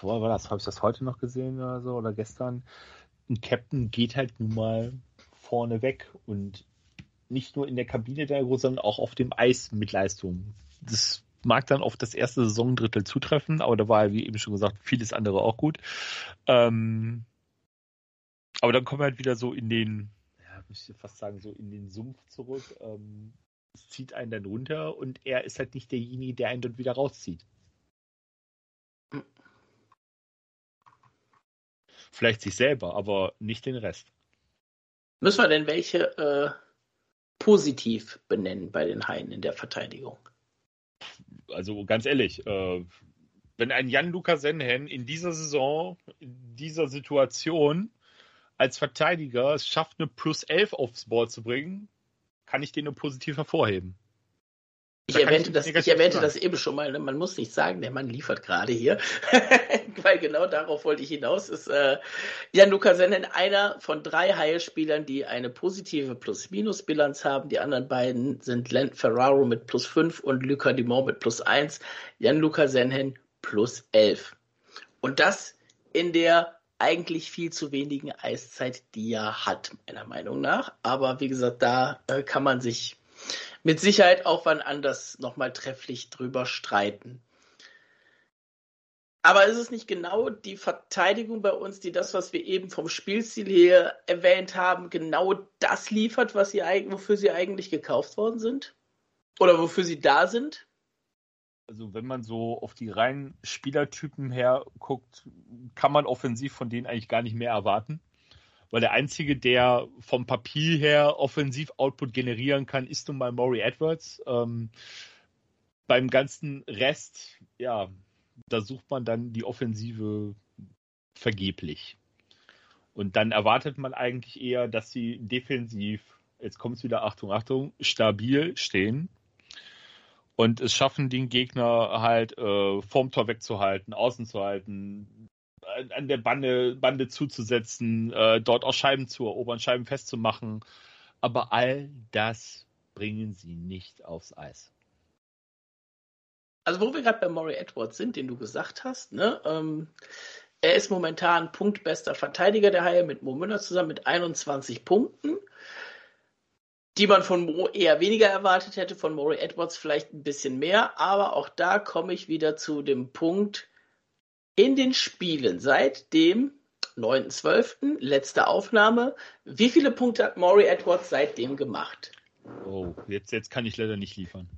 [SPEAKER 2] wo war das? Habe ich das heute noch gesehen oder so oder gestern? Ein Captain geht halt nun mal vorne weg und nicht nur in der Kabine der groß, sondern auch auf dem Eis mit Leistung. Das mag dann auf das erste Saisondrittel zutreffen, aber da war, wie eben schon gesagt, vieles andere auch gut. Ähm, aber dann kommen wir halt wieder so in den, ja, ich fast sagen, so in den Sumpf zurück. Ähm, es zieht einen dann runter und er ist halt nicht derjenige, der einen dort wieder rauszieht. Vielleicht sich selber, aber nicht den Rest.
[SPEAKER 1] Müssen wir denn welche äh, positiv benennen bei den Haien in der Verteidigung?
[SPEAKER 2] Also ganz ehrlich, äh, wenn ein Jan-Luca Senhen in dieser Saison, in dieser Situation als Verteidiger es schafft, eine Plus 11 aufs Board zu bringen, kann ich den nur positiv hervorheben.
[SPEAKER 1] Ich erwähnte, das, ich erwähnte das eben schon mal, ne? man muss nicht sagen, der Mann liefert gerade hier, weil genau darauf wollte ich hinaus. Ist äh, Jan-Luca Sennen einer von drei Haie-Spielern, die eine positive Plus-Minus-Bilanz haben. Die anderen beiden sind Len Ferraro mit plus 5 und Luca Dumont mit plus 1. Jan-Luca Senhen plus 11. Und das in der eigentlich viel zu wenigen Eiszeit, die er hat, meiner Meinung nach. Aber wie gesagt, da äh, kann man sich mit Sicherheit auch wann anders nochmal trefflich drüber streiten. Aber ist es nicht genau die Verteidigung bei uns, die das, was wir eben vom Spielstil her erwähnt haben, genau das liefert, was sie, wofür sie eigentlich gekauft worden sind? Oder wofür sie da sind?
[SPEAKER 2] Also wenn man so auf die reinen Spielertypen her guckt, kann man offensiv von denen eigentlich gar nicht mehr erwarten weil der einzige, der vom Papier her offensiv Output generieren kann, ist nun mal Maury Edwards. Ähm, beim ganzen Rest, ja, da sucht man dann die Offensive vergeblich. Und dann erwartet man eigentlich eher, dass sie defensiv, jetzt kommt es wieder, Achtung, Achtung, stabil stehen und es schaffen, den Gegner halt äh, vorm Tor wegzuhalten, außen zu halten, an der Bande, Bande zuzusetzen, äh, dort auch Scheiben zu erobern, Scheiben festzumachen. Aber all das bringen sie nicht aufs Eis.
[SPEAKER 1] Also wo wir gerade bei Maury Edwards sind, den du gesagt hast, ne, ähm, er ist momentan punktbester Verteidiger der Haie mit Mo Müller zusammen mit 21 Punkten, die man von Mo eher weniger erwartet hätte, von Maury Edwards vielleicht ein bisschen mehr, aber auch da komme ich wieder zu dem Punkt, in den Spielen seit dem 9.12., letzte Aufnahme, wie viele Punkte hat Maury Edwards seitdem gemacht?
[SPEAKER 2] Oh, jetzt, jetzt kann ich leider nicht liefern.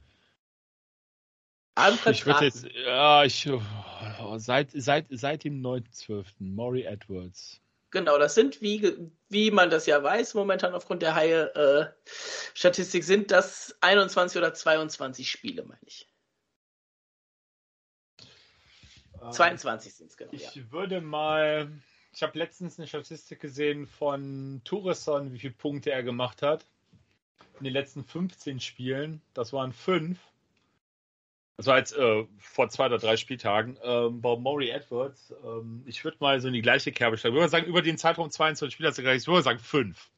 [SPEAKER 2] Ich würde jetzt, ja, ich, oh, seit, seit, seit dem 9.12. Maury Edwards.
[SPEAKER 1] Genau, das sind, wie, wie man das ja weiß, momentan aufgrund der Haie-Statistik, äh, sind das 21 oder 22 Spiele, meine ich. 22 sind es genau.
[SPEAKER 2] Ich ja. würde mal. Ich habe letztens eine Statistik gesehen von Tourisson, wie viele Punkte er gemacht hat. In den letzten 15 Spielen. Das waren fünf. Das war jetzt äh, vor zwei oder drei Spieltagen. Ähm, bei Maury Edwards, ähm, ich würde mal so in die gleiche Kerbe stellen. Ich würde sagen, über den Zeitraum 22 Spieler, ich würde sagen fünf.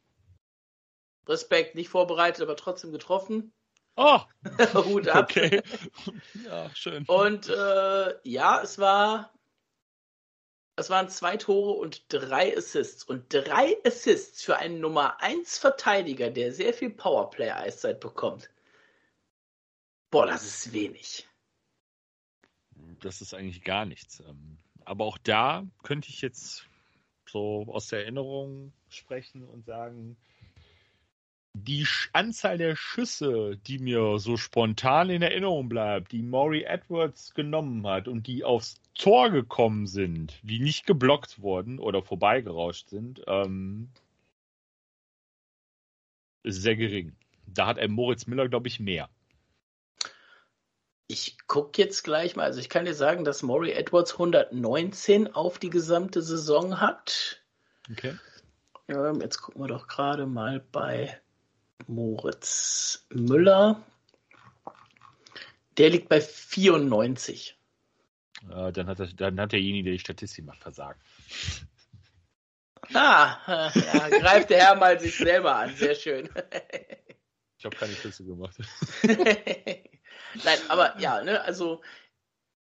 [SPEAKER 1] Respekt, nicht vorbereitet, aber trotzdem getroffen.
[SPEAKER 2] Oh!
[SPEAKER 1] Hut ab.
[SPEAKER 2] Okay. Ja, schön.
[SPEAKER 1] Und äh, ja, es war. Es waren zwei Tore und drei Assists. Und drei Assists für einen Nummer 1 Verteidiger, der sehr viel Powerplay-Eiszeit bekommt. Boah, das ist wenig.
[SPEAKER 2] Das ist eigentlich gar nichts. Ähm, aber auch da könnte ich jetzt so aus der Erinnerung sprechen und sagen, die Anzahl der Schüsse, die mir so spontan in Erinnerung bleibt, die Maury Edwards genommen hat und die aufs Tor gekommen sind, die nicht geblockt wurden oder vorbeigerauscht sind, ähm, ist sehr gering. Da hat ein Moritz Miller, glaube ich, mehr.
[SPEAKER 1] Ich gucke jetzt gleich mal. Also ich kann dir sagen, dass Maury Edwards 119 auf die gesamte Saison hat.
[SPEAKER 2] Okay.
[SPEAKER 1] Ähm, jetzt gucken wir doch gerade mal bei Moritz Müller. Der liegt bei 94.
[SPEAKER 2] Äh, dann, hat das, dann hat derjenige, der die Statistik macht, versagt.
[SPEAKER 1] Ah, ja, greift der Herr mal sich selber an. Sehr schön.
[SPEAKER 2] Ich habe keine Küsse gemacht.
[SPEAKER 1] Nein, aber ja, ne, also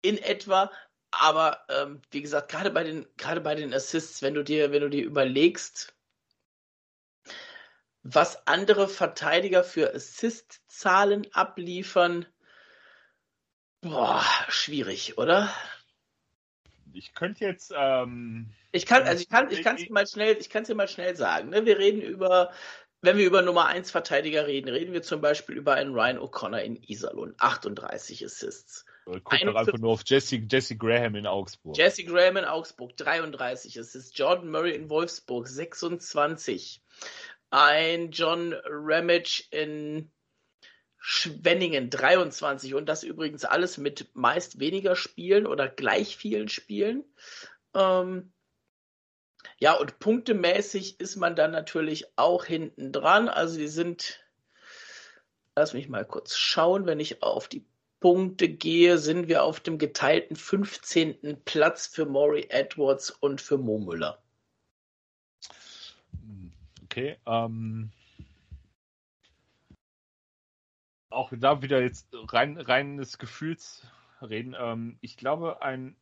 [SPEAKER 1] in etwa, aber ähm, wie gesagt, gerade bei den, gerade bei den Assists, wenn du dir, wenn du dir überlegst, was andere Verteidiger für Assist-Zahlen abliefern, boah, schwierig, oder?
[SPEAKER 2] Ich könnte jetzt. Ähm,
[SPEAKER 1] ich kann, also ich kann, ich kann es mal schnell, ich kann es dir mal schnell sagen. Ne? Wir reden über, wenn wir über Nummer 1 Verteidiger reden, reden wir zum Beispiel über einen Ryan O'Connor in Iserlohn, 38 Assists.
[SPEAKER 2] Guck doch einfach nur auf Jesse, Jesse Graham in Augsburg.
[SPEAKER 1] Jesse Graham in Augsburg, 33 Assists. Jordan Murray in Wolfsburg, 26. Ein John Ramage in Schwenningen 23 und das übrigens alles mit meist weniger Spielen oder gleich vielen Spielen. Ähm, ja, und punktemäßig ist man dann natürlich auch hinten dran. Also die sind, lass mich mal kurz schauen, wenn ich auf die Punkte gehe, sind wir auf dem geteilten 15. Platz für Maury Edwards und für Mo Müller.
[SPEAKER 2] Okay, ähm, auch da wieder jetzt rein, reines Gefühlsreden. Ähm, ich glaube, ein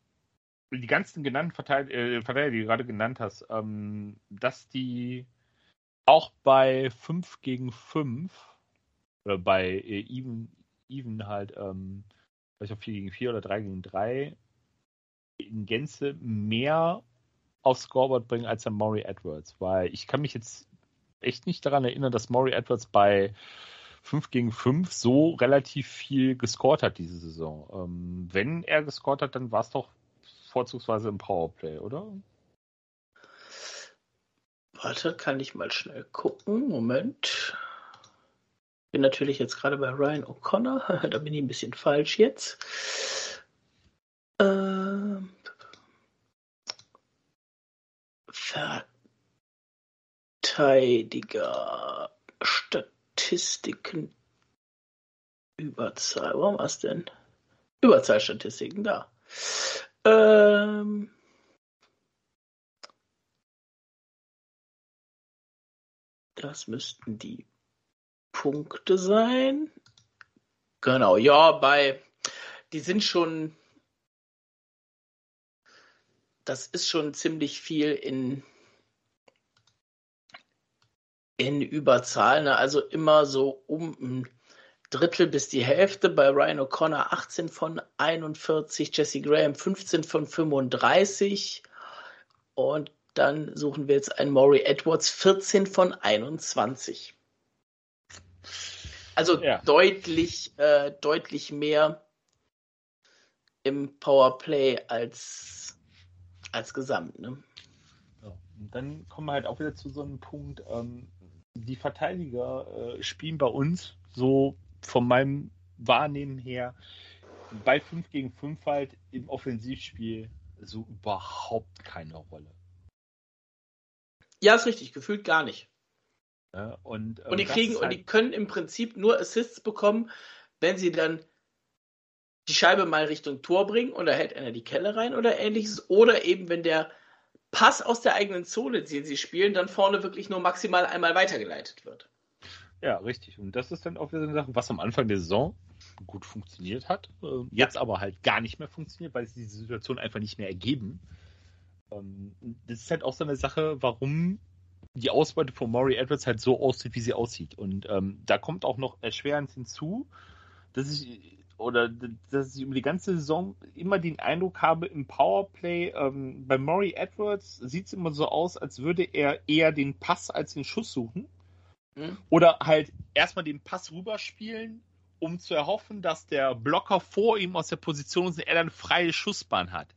[SPEAKER 2] die ganzen genannten Verteidiger, äh, Verteidiger die du gerade genannt hast, ähm, dass die auch bei 5 gegen 5 oder bei äh, Even, Even halt, ähm, vielleicht auch 4 gegen 4 oder 3 gegen 3 in Gänze mehr aufs Scoreboard bringen als der Maury Edwards, weil ich kann mich jetzt echt nicht daran erinnern, dass Maury Edwards bei 5 gegen 5 so relativ viel gescored hat diese Saison. Ähm, wenn er gescored hat, dann war es doch vorzugsweise im Powerplay, oder?
[SPEAKER 1] Warte, kann ich mal schnell gucken. Moment. Bin natürlich jetzt gerade bei Ryan O'Connor. da bin ich ein bisschen falsch jetzt. Ähm, Verteidiger. Statistiken. Überzahl. Warum was denn? Überzahlstatistiken da. Ähm. Das müssten die Punkte sein. Genau, ja, bei. Die sind schon. Das ist schon ziemlich viel in in Überzahl, ne? also immer so um ein Drittel bis die Hälfte. Bei Ryan O'Connor 18 von 41, Jesse Graham 15 von 35 und dann suchen wir jetzt einen Maury Edwards 14 von 21. Also ja. deutlich, äh, deutlich mehr im Powerplay als, als Gesamt. Ne?
[SPEAKER 2] Ja. Und dann kommen wir halt auch wieder zu so einem Punkt, ähm, die Verteidiger äh, spielen bei uns so von meinem Wahrnehmen her bei 5 gegen 5 halt im Offensivspiel so überhaupt keine Rolle.
[SPEAKER 1] Ja, ist richtig, gefühlt gar nicht.
[SPEAKER 2] Ja, und,
[SPEAKER 1] äh, und die kriegen halt... und die können im Prinzip nur Assists bekommen, wenn sie dann die Scheibe mal Richtung Tor bringen und da hält einer die Kelle rein oder ähnliches. Oder eben, wenn der Pass aus der eigenen Zone, den sie spielen, dann vorne wirklich nur maximal einmal weitergeleitet wird.
[SPEAKER 2] Ja, richtig. Und das ist dann auch wieder so eine Sache, was am Anfang der Saison gut funktioniert hat, äh, jetzt ja. aber halt gar nicht mehr funktioniert, weil es diese Situation einfach nicht mehr ergeben. Ähm, das ist halt auch so eine Sache, warum die Ausbeute von Maury Edwards halt so aussieht, wie sie aussieht. Und ähm, da kommt auch noch erschwerend hinzu, dass ich oder dass ich über die ganze Saison immer den Eindruck habe, im Powerplay ähm, bei Maury Edwards sieht es immer so aus, als würde er eher den Pass als den Schuss suchen. Mhm. Oder halt erstmal den Pass rüberspielen, um zu erhoffen, dass der Blocker vor ihm aus der Position ist und er dann freie Schussbahn hat.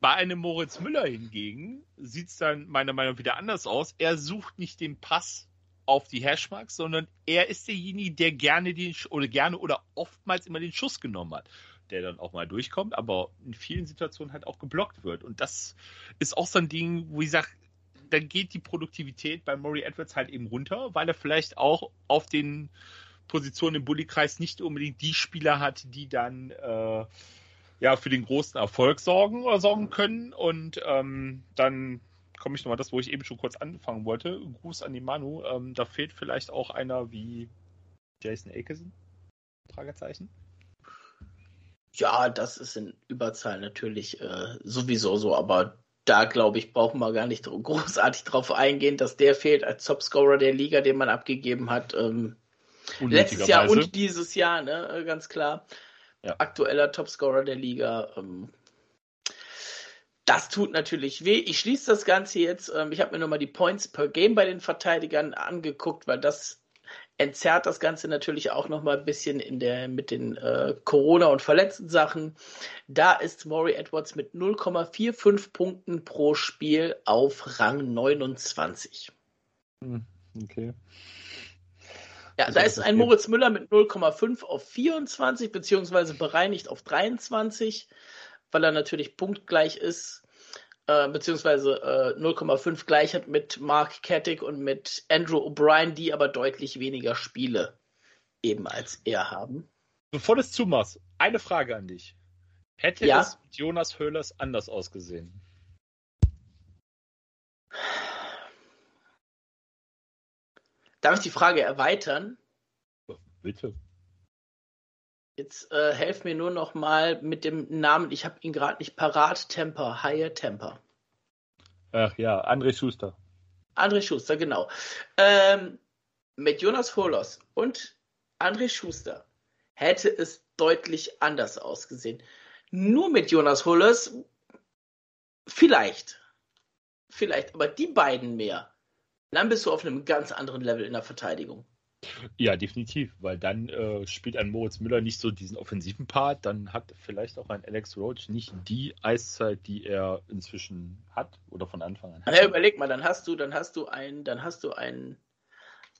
[SPEAKER 2] Bei einem Moritz Müller hingegen sieht es dann meiner Meinung nach wieder anders aus. Er sucht nicht den Pass auf die Hashmarks, sondern er ist derjenige, der gerne den oder gerne oder oftmals immer den Schuss genommen hat, der dann auch mal durchkommt, aber in vielen Situationen halt auch geblockt wird. Und das ist auch so ein Ding, wo ich sage, dann geht die Produktivität bei Murray Edwards halt eben runter, weil er vielleicht auch auf den Positionen im Bullykreis nicht unbedingt die Spieler hat, die dann äh, ja für den großen Erfolg sorgen oder sorgen können und ähm, dann komme ich nochmal das, wo ich eben schon kurz anfangen wollte. Gruß an die Manu. Ähm, da fehlt vielleicht auch einer wie Jason Akeson? Fragezeichen.
[SPEAKER 1] Ja, das ist in Überzahl natürlich äh, sowieso so, aber da glaube ich, brauchen wir gar nicht großartig drauf eingehen, dass der fehlt als Topscorer der Liga, den man abgegeben hat. Ähm, letztes Jahr und dieses Jahr, ne, äh, ganz klar. Ja. Aktueller Topscorer der Liga. Ähm, das tut natürlich weh. Ich schließe das Ganze jetzt. Ähm, ich habe mir nochmal die Points per Game bei den Verteidigern angeguckt, weil das entzerrt das Ganze natürlich auch noch mal ein bisschen in der, mit den äh, Corona- und verletzten Sachen. Da ist Maury Edwards mit 0,45 Punkten pro Spiel auf Rang 29.
[SPEAKER 2] Hm, okay.
[SPEAKER 1] Ja, also da ist ein Moritz Müller mit 0,5 auf 24, beziehungsweise bereinigt auf 23, weil er natürlich punktgleich ist äh, beziehungsweise äh, 0,5 gleich hat mit Mark Kattick und mit Andrew O'Brien, die aber deutlich weniger Spiele eben als er haben.
[SPEAKER 2] Bevor du es zumachst, eine Frage an dich. Hätte ja? es mit Jonas Höhlers anders ausgesehen?
[SPEAKER 1] Darf ich die Frage erweitern?
[SPEAKER 2] Bitte.
[SPEAKER 1] Jetzt äh, helf mir nur noch mal mit dem Namen. Ich habe ihn gerade nicht parat. Temper, Haie Temper.
[SPEAKER 2] Ach ja, André Schuster.
[SPEAKER 1] André Schuster, genau. Ähm, mit Jonas Holos und André Schuster hätte es deutlich anders ausgesehen. Nur mit Jonas Holos vielleicht. Vielleicht, aber die beiden mehr. Dann bist du auf einem ganz anderen Level in der Verteidigung.
[SPEAKER 2] Ja, definitiv, weil dann äh, spielt ein Moritz Müller nicht so diesen offensiven Part, dann hat vielleicht auch ein Alex Roach nicht die Eiszeit, die er inzwischen hat oder von Anfang an hat.
[SPEAKER 1] Ja, überleg mal, dann hast du, dann hast du ein, dann hast du ein,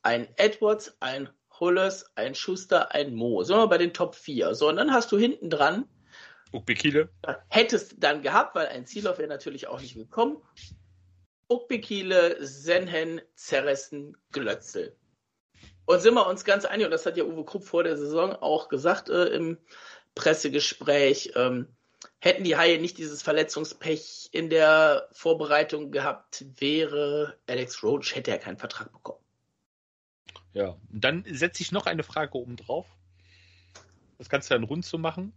[SPEAKER 1] ein Edwards, ein Hullers, ein Schuster, ein Mo. So bei den Top 4. So, und dann hast du hinten dran.
[SPEAKER 2] Ukbekile.
[SPEAKER 1] Hättest dann gehabt, weil ein Zielhoff wäre natürlich auch nicht gekommen. Ukbekile, Senhen, Zerressen, Glötzel. Und sind wir uns ganz einig, und das hat ja Uwe Krupp vor der Saison auch gesagt äh, im Pressegespräch, ähm, hätten die Haie nicht dieses Verletzungspech in der Vorbereitung gehabt, wäre Alex Roach, hätte er keinen Vertrag bekommen.
[SPEAKER 2] Ja, dann setze ich noch eine Frage oben drauf. Das du dann rund zu machen.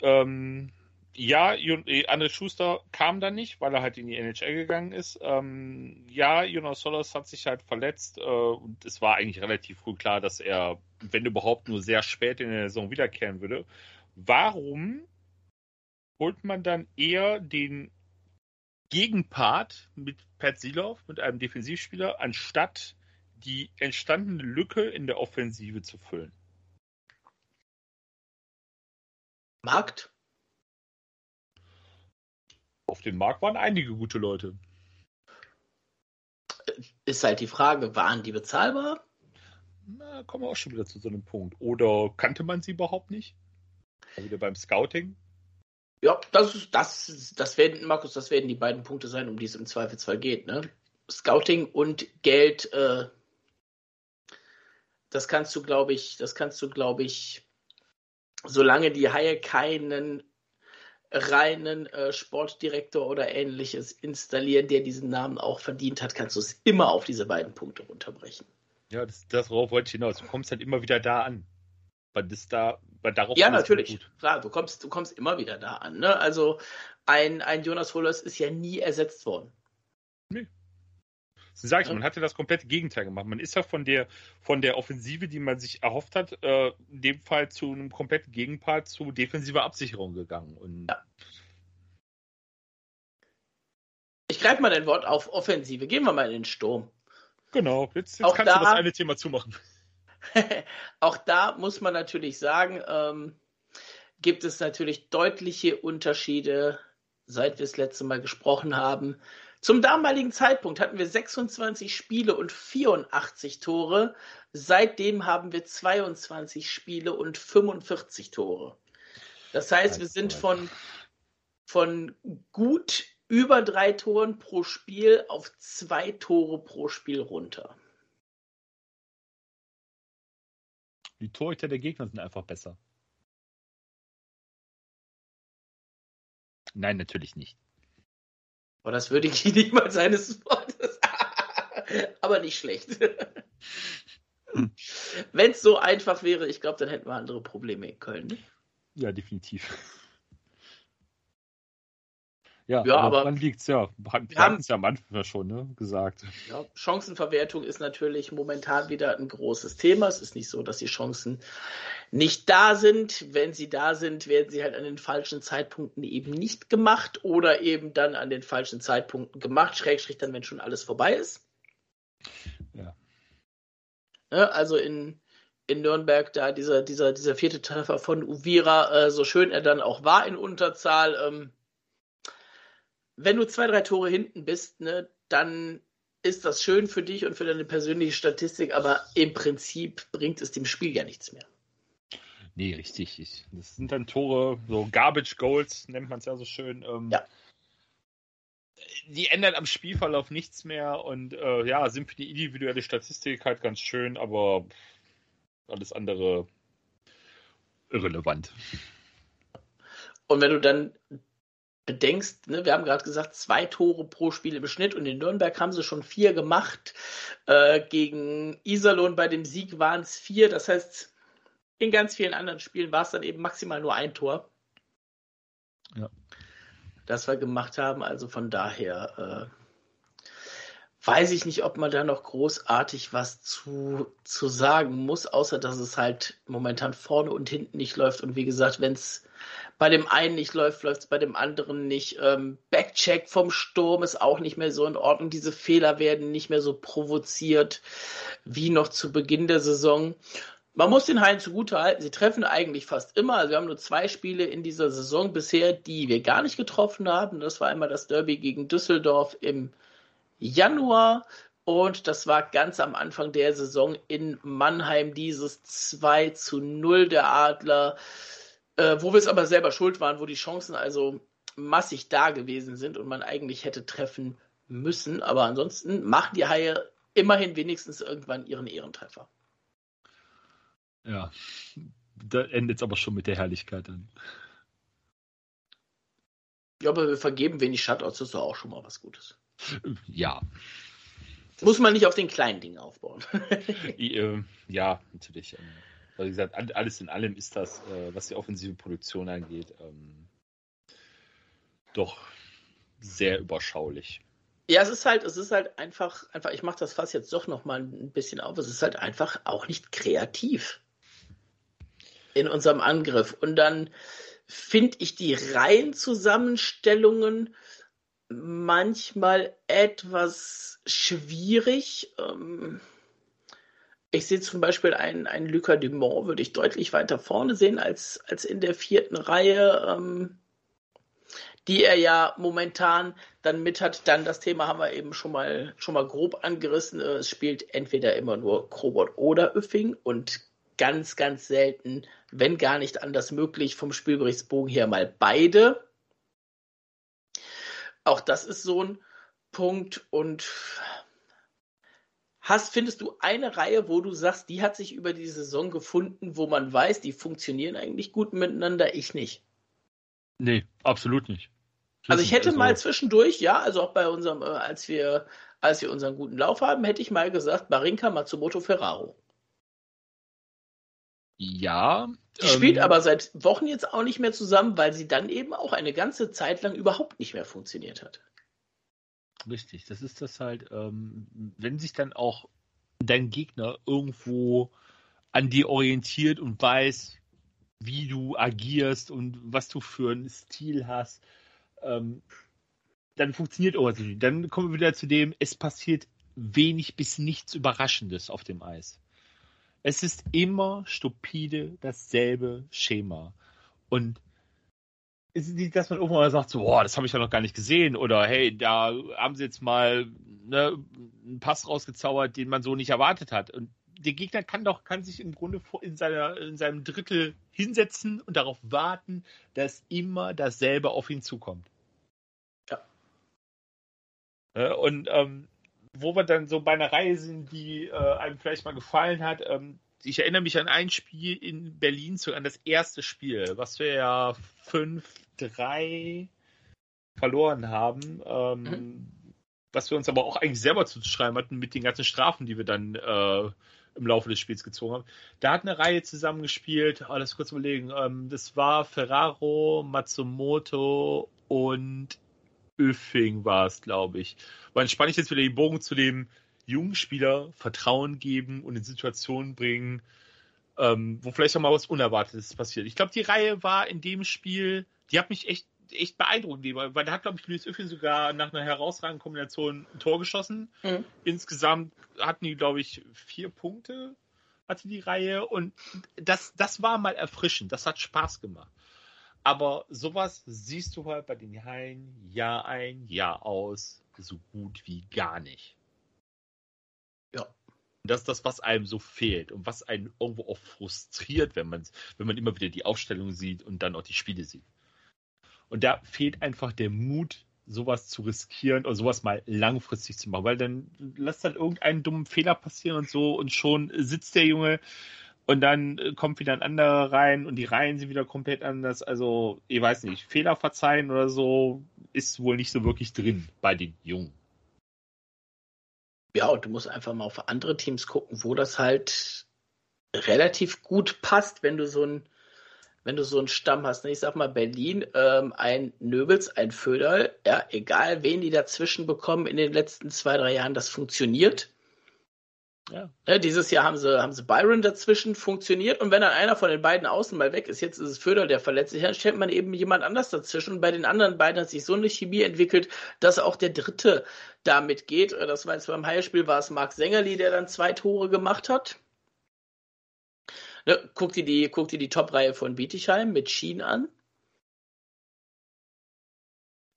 [SPEAKER 2] Ähm, ja, äh, André Schuster kam dann nicht, weil er halt in die NHL gegangen ist. Ähm, ja, Jonas Solos hat sich halt verletzt äh, und es war eigentlich relativ früh klar, dass er, wenn überhaupt, nur sehr spät in der Saison wiederkehren würde. Warum holt man dann eher den Gegenpart mit Pat Silov, mit einem Defensivspieler, anstatt die entstandene Lücke in der Offensive zu füllen?
[SPEAKER 1] Markt?
[SPEAKER 2] Auf dem Markt waren einige gute Leute.
[SPEAKER 1] Ist halt die Frage, waren die bezahlbar?
[SPEAKER 2] Na, kommen wir auch schon wieder zu so einem Punkt. Oder kannte man sie überhaupt nicht? Wieder beim Scouting?
[SPEAKER 1] Ja, das ist, das, das werden, Markus, das werden die beiden Punkte sein, um die es im Zweifelsfall geht, ne? Scouting und Geld, äh, das kannst du, glaube ich, das kannst du, glaube ich, solange die Haie keinen reinen äh, Sportdirektor oder ähnliches installieren, der diesen Namen auch verdient hat, kannst du es immer auf diese beiden Punkte runterbrechen.
[SPEAKER 2] Ja, das, das worauf wollte ich hinaus. Du kommst halt immer wieder da an. Weil das da, weil darauf
[SPEAKER 1] ja, natürlich. Klar, du kommst, du kommst immer wieder da an. Ne? Also ein, ein Jonas Hollers ist ja nie ersetzt worden.
[SPEAKER 2] Nee. So sag ich, man hatte das komplette Gegenteil gemacht. Man ist ja von der, von der Offensive, die man sich erhofft hat, äh, in dem Fall zu einem kompletten Gegenpart zu defensiver Absicherung gegangen. Und ja.
[SPEAKER 1] Ich greife mal dein Wort auf Offensive. Gehen wir mal in den Sturm.
[SPEAKER 2] Genau, jetzt, jetzt kannst da, du das eine Thema zumachen.
[SPEAKER 1] auch da muss man natürlich sagen, ähm, gibt es natürlich deutliche Unterschiede, seit wir das letzte Mal gesprochen haben, zum damaligen Zeitpunkt hatten wir 26 Spiele und 84 Tore. Seitdem haben wir 22 Spiele und 45 Tore. Das heißt, wir sind von, von gut über drei Toren pro Spiel auf zwei Tore pro Spiel runter.
[SPEAKER 2] Die Torhüter der Gegner sind einfach besser. Nein, natürlich nicht.
[SPEAKER 1] Aber das würde ich niemals seines Wortes. Aber nicht schlecht. Hm. Wenn es so einfach wäre, ich glaube, dann hätten wir andere Probleme in Köln. Ne?
[SPEAKER 2] Ja, definitiv. Ja,
[SPEAKER 1] ja aber,
[SPEAKER 2] aber liegt es ja. Wir hatten es ja am Anfang schon ne, gesagt.
[SPEAKER 1] Ja, Chancenverwertung ist natürlich momentan wieder ein großes Thema. Es ist nicht so, dass die Chancen nicht da sind. Wenn sie da sind, werden sie halt an den falschen Zeitpunkten eben nicht gemacht oder eben dann an den falschen Zeitpunkten gemacht, schrägstrich dann, wenn schon alles vorbei ist.
[SPEAKER 2] Ja.
[SPEAKER 1] ja also in, in Nürnberg da dieser, dieser, dieser vierte Treffer von Uvira, äh, so schön er dann auch war in Unterzahl, ähm, wenn du zwei, drei Tore hinten bist, ne, dann ist das schön für dich und für deine persönliche Statistik, aber im Prinzip bringt es dem Spiel ja nichts mehr.
[SPEAKER 2] Nee, richtig. Das sind dann Tore, so Garbage Goals nennt man es ja so schön. Ähm,
[SPEAKER 1] ja.
[SPEAKER 2] Die ändern am Spielverlauf nichts mehr und äh, ja, sind für die individuelle Statistik halt ganz schön, aber alles andere irrelevant.
[SPEAKER 1] Und wenn du dann bedenkst, ne, wir haben gerade gesagt, zwei Tore pro Spiel im Schnitt und in Nürnberg haben sie schon vier gemacht. Äh, gegen Iserlohn bei dem Sieg waren es vier. Das heißt, in ganz vielen anderen Spielen war es dann eben maximal nur ein Tor.
[SPEAKER 2] Ja.
[SPEAKER 1] Das wir gemacht haben. Also von daher äh, weiß ich nicht, ob man da noch großartig was zu, zu sagen muss, außer dass es halt momentan vorne und hinten nicht läuft. Und wie gesagt, wenn es bei dem einen nicht läuft, läuft es bei dem anderen nicht. Ähm, Backcheck vom Sturm ist auch nicht mehr so in Ordnung. Diese Fehler werden nicht mehr so provoziert wie noch zu Beginn der Saison. Man muss den Haien zugute halten, sie treffen eigentlich fast immer. Also wir haben nur zwei Spiele in dieser Saison bisher, die wir gar nicht getroffen haben. Das war einmal das Derby gegen Düsseldorf im Januar und das war ganz am Anfang der Saison in Mannheim dieses 2 zu 0 der Adler äh, wo wir es aber selber schuld waren, wo die Chancen also massig da gewesen sind und man eigentlich hätte treffen müssen. Aber ansonsten machen die Haie immerhin wenigstens irgendwann ihren Ehrentreffer.
[SPEAKER 2] Ja, da endet es aber schon mit der Herrlichkeit dann.
[SPEAKER 1] Ja, aber wir vergeben wenig Shutouts, das ist doch auch schon mal was Gutes.
[SPEAKER 2] Ja.
[SPEAKER 1] Das Muss man nicht auf den kleinen Dingen aufbauen.
[SPEAKER 2] Äh, ja, natürlich. Ähm, wie gesagt, alles in allem ist das, äh, was die offensive Produktion angeht, ähm, doch sehr überschaulich.
[SPEAKER 1] Ja, es ist halt, es ist halt einfach, einfach, ich mache das Fass jetzt doch noch mal ein bisschen auf. Es ist halt einfach auch nicht kreativ in unserem Angriff. Und dann finde ich die Reihenzusammenstellungen manchmal etwas schwierig. Ähm, ich sehe zum Beispiel einen, einen Lucas Dumont, würde ich deutlich weiter vorne sehen als, als in der vierten Reihe, ähm, die er ja momentan dann mit hat. Dann das Thema haben wir eben schon mal, schon mal grob angerissen. Es spielt entweder immer nur Krobot oder Öffing und ganz, ganz selten, wenn gar nicht anders möglich, vom Spielberichtsbogen her mal beide. Auch das ist so ein Punkt und Hast, findest du eine Reihe, wo du sagst, die hat sich über die Saison gefunden, wo man weiß, die funktionieren eigentlich gut miteinander? Ich nicht.
[SPEAKER 2] Nee, absolut nicht.
[SPEAKER 1] Also ich hätte also, mal zwischendurch, ja, also auch bei unserem, äh, als wir, als wir unseren guten Lauf haben, hätte ich mal gesagt, Marinka Matsumoto Ferraro.
[SPEAKER 2] Ja.
[SPEAKER 1] Die ähm, spielt aber seit Wochen jetzt auch nicht mehr zusammen, weil sie dann eben auch eine ganze Zeit lang überhaupt nicht mehr funktioniert hat.
[SPEAKER 2] Richtig, das ist das halt, ähm, wenn sich dann auch dein Gegner irgendwo an dir orientiert und weiß, wie du agierst und was du für einen Stil hast, ähm, dann funktioniert auch nicht. Dann kommen wir wieder zu dem, es passiert wenig bis nichts Überraschendes auf dem Eis. Es ist immer stupide dasselbe Schema. Und ist es nicht, dass man irgendwann mal sagt, so, boah, das habe ich ja noch gar nicht gesehen oder hey, da haben sie jetzt mal ne, einen Pass rausgezaubert, den man so nicht erwartet hat. Und der Gegner kann doch, kann sich im Grunde in, seiner, in seinem Drittel hinsetzen und darauf warten, dass immer dasselbe auf ihn zukommt.
[SPEAKER 1] Ja.
[SPEAKER 2] Und ähm, wo wir dann so bei einer Reihe sind, die äh, einem vielleicht mal gefallen hat, ähm, ich erinnere mich an ein Spiel in Berlin, an das erste Spiel, was wir ja 5-3 verloren haben. Ähm, mhm. Was wir uns aber auch eigentlich selber zu schreiben hatten mit den ganzen Strafen, die wir dann äh, im Laufe des Spiels gezogen haben. Da hat eine Reihe zusammengespielt, alles kurz überlegen. Ähm, das war Ferraro, Matsumoto und Öffing war es, glaube ich. Weil entspanne ich jetzt wieder den Bogen zu dem jungen Spieler Vertrauen geben und in Situationen bringen, ähm, wo vielleicht auch mal was Unerwartetes passiert. Ich glaube, die Reihe war in dem Spiel, die hat mich echt echt beeindruckend, weil da hat, glaube ich, Luis Öffing sogar nach einer herausragenden Kombination ein Tor geschossen. Mhm. Insgesamt hatten die, glaube ich, vier Punkte, hatte die Reihe. Und das, das war mal erfrischend. Das hat Spaß gemacht. Aber sowas siehst du halt bei den Hallen Jahr ein, Jahr aus so gut wie gar nicht. Ja. Das ist das, was einem so fehlt und was einen irgendwo auch frustriert, wenn man, wenn man immer wieder die Aufstellung sieht und dann auch die Spiele sieht. Und da fehlt einfach der Mut, sowas zu riskieren oder sowas mal langfristig zu machen, weil dann lässt dann irgendeinen dummen Fehler passieren und so und schon sitzt der Junge und dann kommt wieder ein anderer rein und die Reihen sind wieder komplett anders. Also, ich weiß nicht, Fehler verzeihen oder so ist wohl nicht so wirklich drin bei den Jungen.
[SPEAKER 1] Ja, und du musst einfach mal auf andere Teams gucken, wo das halt relativ gut passt, wenn du so ein wenn du so einen Stamm hast. Ich sag mal, Berlin, ähm, ein Nöbels, ein Föderl, ja, egal wen die dazwischen bekommen in den letzten zwei, drei Jahren, das funktioniert. Ja. ja. dieses Jahr haben sie, haben sie Byron dazwischen funktioniert und wenn dann einer von den beiden außen mal weg ist, jetzt ist es Föder, der verletzt sich, dann stellt man eben jemand anders dazwischen und bei den anderen beiden hat sich so eine Chemie entwickelt, dass auch der dritte damit geht. Das war jetzt beim Heilspiel war es Marc Sängerli, der dann zwei Tore gemacht hat. Ne, guck dir die, guck dir die Top-Reihe von Bietigheim mit Schien an.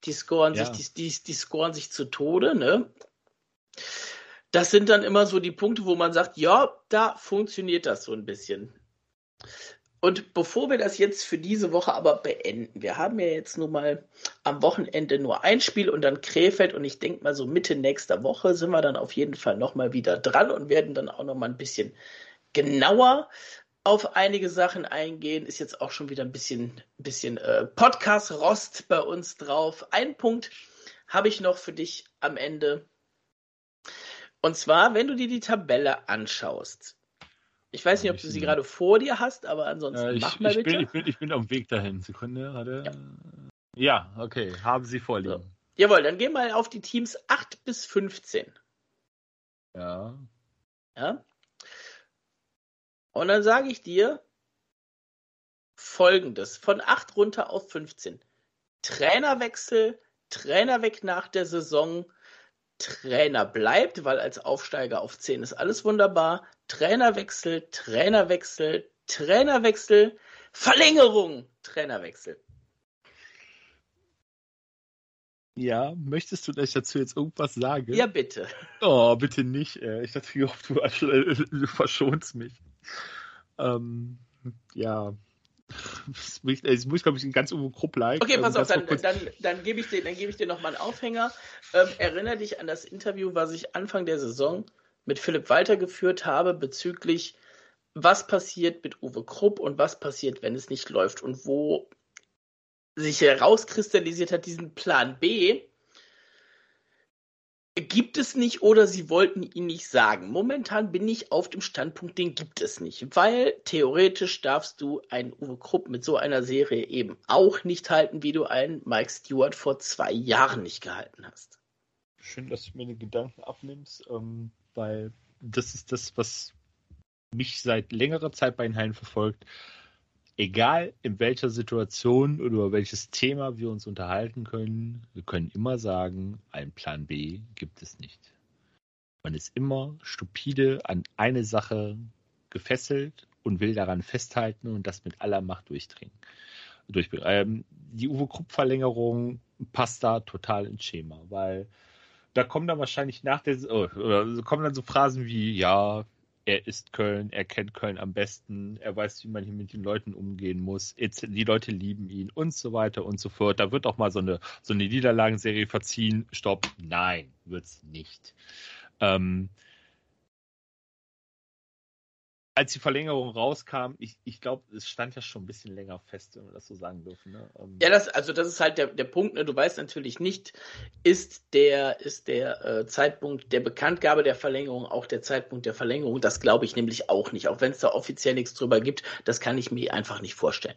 [SPEAKER 1] Die scoren ja. sich, die, die, die scoren sich zu Tode, ne? Das sind dann immer so die Punkte, wo man sagt, ja, da funktioniert das so ein bisschen. Und bevor wir das jetzt für diese Woche aber beenden, wir haben ja jetzt nun mal am Wochenende nur ein Spiel und dann Krefeld und ich denke mal so Mitte nächster Woche sind wir dann auf jeden Fall nochmal wieder dran und werden dann auch nochmal ein bisschen genauer auf einige Sachen eingehen. Ist jetzt auch schon wieder ein bisschen, bisschen äh, Podcast-Rost bei uns drauf. Ein Punkt habe ich noch für dich am Ende. Und zwar, wenn du dir die Tabelle anschaust. Ich weiß nicht, ob du sie gerade vor dir hast, aber ansonsten äh, ich, mach mal
[SPEAKER 2] ich
[SPEAKER 1] bitte.
[SPEAKER 2] Bin, ich, bin, ich bin auf dem Weg dahin. Sekunde, hatte. Ja. ja, okay. Haben sie vorliegen. So.
[SPEAKER 1] Jawohl, dann geh mal auf die Teams 8 bis 15.
[SPEAKER 2] Ja.
[SPEAKER 1] Ja. Und dann sage ich dir folgendes: von 8 runter auf 15. Trainerwechsel, Trainer weg nach der Saison, Trainer bleibt, weil als Aufsteiger auf 10 ist alles wunderbar. Trainerwechsel, Trainerwechsel, Trainerwechsel, Verlängerung, Trainerwechsel.
[SPEAKER 2] Ja, möchtest du, dass ich dazu jetzt irgendwas sage?
[SPEAKER 1] Ja, bitte.
[SPEAKER 2] Oh, bitte nicht. Ich dachte, du, du verschonst mich. Ähm, ja. Das muss, glaube ich, ein ganz Uwe Krupp-like.
[SPEAKER 1] Okay, pass also, auf, dann, dann, dann gebe ich dir, dann gebe ich dir noch mal einen Aufhänger. Ähm, erinnere dich an das Interview, was ich Anfang der Saison mit Philipp Walter geführt habe bezüglich was passiert mit Uwe Krupp und was passiert, wenn es nicht läuft und wo sich herauskristallisiert hat, diesen Plan B, gibt es nicht oder sie wollten ihn nicht sagen. Momentan bin ich auf dem Standpunkt, den gibt es nicht, weil theoretisch darfst du einen Uwe Krupp mit so einer Serie eben auch nicht halten, wie du einen Mike Stewart vor zwei Jahren nicht gehalten hast.
[SPEAKER 2] Schön, dass du mir den Gedanken abnimmst, ähm, weil das ist das, was mich seit längerer Zeit bei den Hallen verfolgt egal in welcher Situation oder über welches Thema wir uns unterhalten können, wir können immer sagen, einen Plan B gibt es nicht. Man ist immer stupide an eine Sache gefesselt und will daran festhalten und das mit aller Macht durchdringen. Ähm, die Uwe Krupp-Verlängerung passt da total ins Schema, weil da kommen dann wahrscheinlich nach der, oh, kommen dann so Phrasen wie, ja, er ist Köln, er kennt Köln am besten, er weiß, wie man hier mit den Leuten umgehen muss, die Leute lieben ihn und so weiter und so fort. Da wird auch mal so eine, so eine Niederlagenserie verziehen. Stopp, nein, wird's nicht. Ähm, als die Verlängerung rauskam, ich, ich glaube, es stand ja schon ein bisschen länger fest, wenn wir das so sagen dürfen. Ne?
[SPEAKER 1] Ähm, ja, das, also das ist halt der, der Punkt, ne? du weißt natürlich nicht, ist der, ist der äh, Zeitpunkt der Bekanntgabe der Verlängerung auch der Zeitpunkt der Verlängerung. Das glaube ich nämlich auch nicht. Auch wenn es da offiziell nichts drüber gibt, das kann ich mir einfach nicht vorstellen.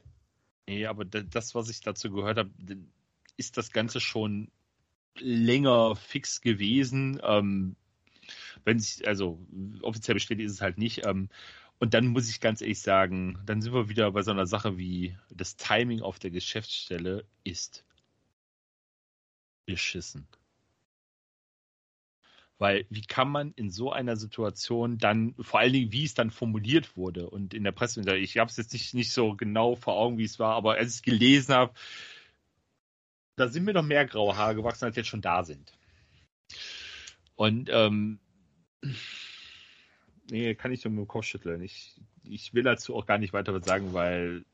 [SPEAKER 2] Nee, aber das, was ich dazu gehört habe, ist das Ganze schon länger fix gewesen. Ähm, wenn sich, also offiziell bestätigt ist es halt nicht. Ähm, und dann muss ich ganz ehrlich sagen, dann sind wir wieder bei so einer Sache wie das Timing auf der Geschäftsstelle ist beschissen. Weil wie kann man in so einer Situation dann, vor allen Dingen, wie es dann formuliert wurde und in der Presse, ich habe es jetzt nicht, nicht so genau vor Augen, wie es war, aber als ich es gelesen habe, da sind mir noch mehr graue Haare gewachsen, als jetzt schon da sind. Und ähm, Nee, kann ich nur mit dem Kopf schütteln. Ich, ich will dazu auch gar nicht weiter was sagen, weil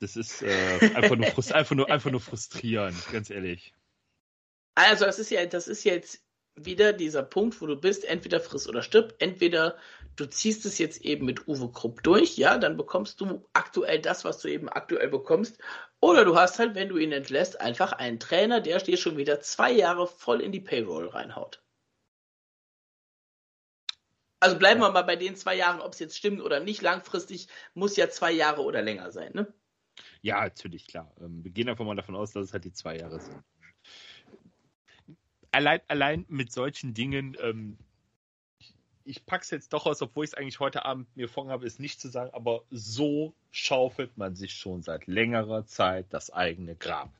[SPEAKER 2] das ist äh, einfach, nur einfach, nur, einfach nur frustrierend, ganz ehrlich.
[SPEAKER 1] Also das ist ja, das ist jetzt wieder dieser Punkt, wo du bist, entweder friss oder stirb, entweder du ziehst es jetzt eben mit Uwe Krupp durch, ja, dann bekommst du aktuell das, was du eben aktuell bekommst, oder du hast halt, wenn du ihn entlässt, einfach einen Trainer, der dir schon wieder zwei Jahre voll in die Payroll reinhaut. Also bleiben wir mal bei den zwei Jahren, ob es jetzt stimmt oder nicht. Langfristig muss ja zwei Jahre oder länger sein, ne?
[SPEAKER 2] Ja, natürlich, klar. Ähm, wir gehen einfach mal davon aus, dass es halt die zwei Jahre sind. Allein, allein mit solchen Dingen, ähm, ich es jetzt doch aus, obwohl ich es eigentlich heute Abend mir vorgenommen habe, es nicht zu sagen, aber so schaufelt man sich schon seit längerer Zeit das eigene Grab.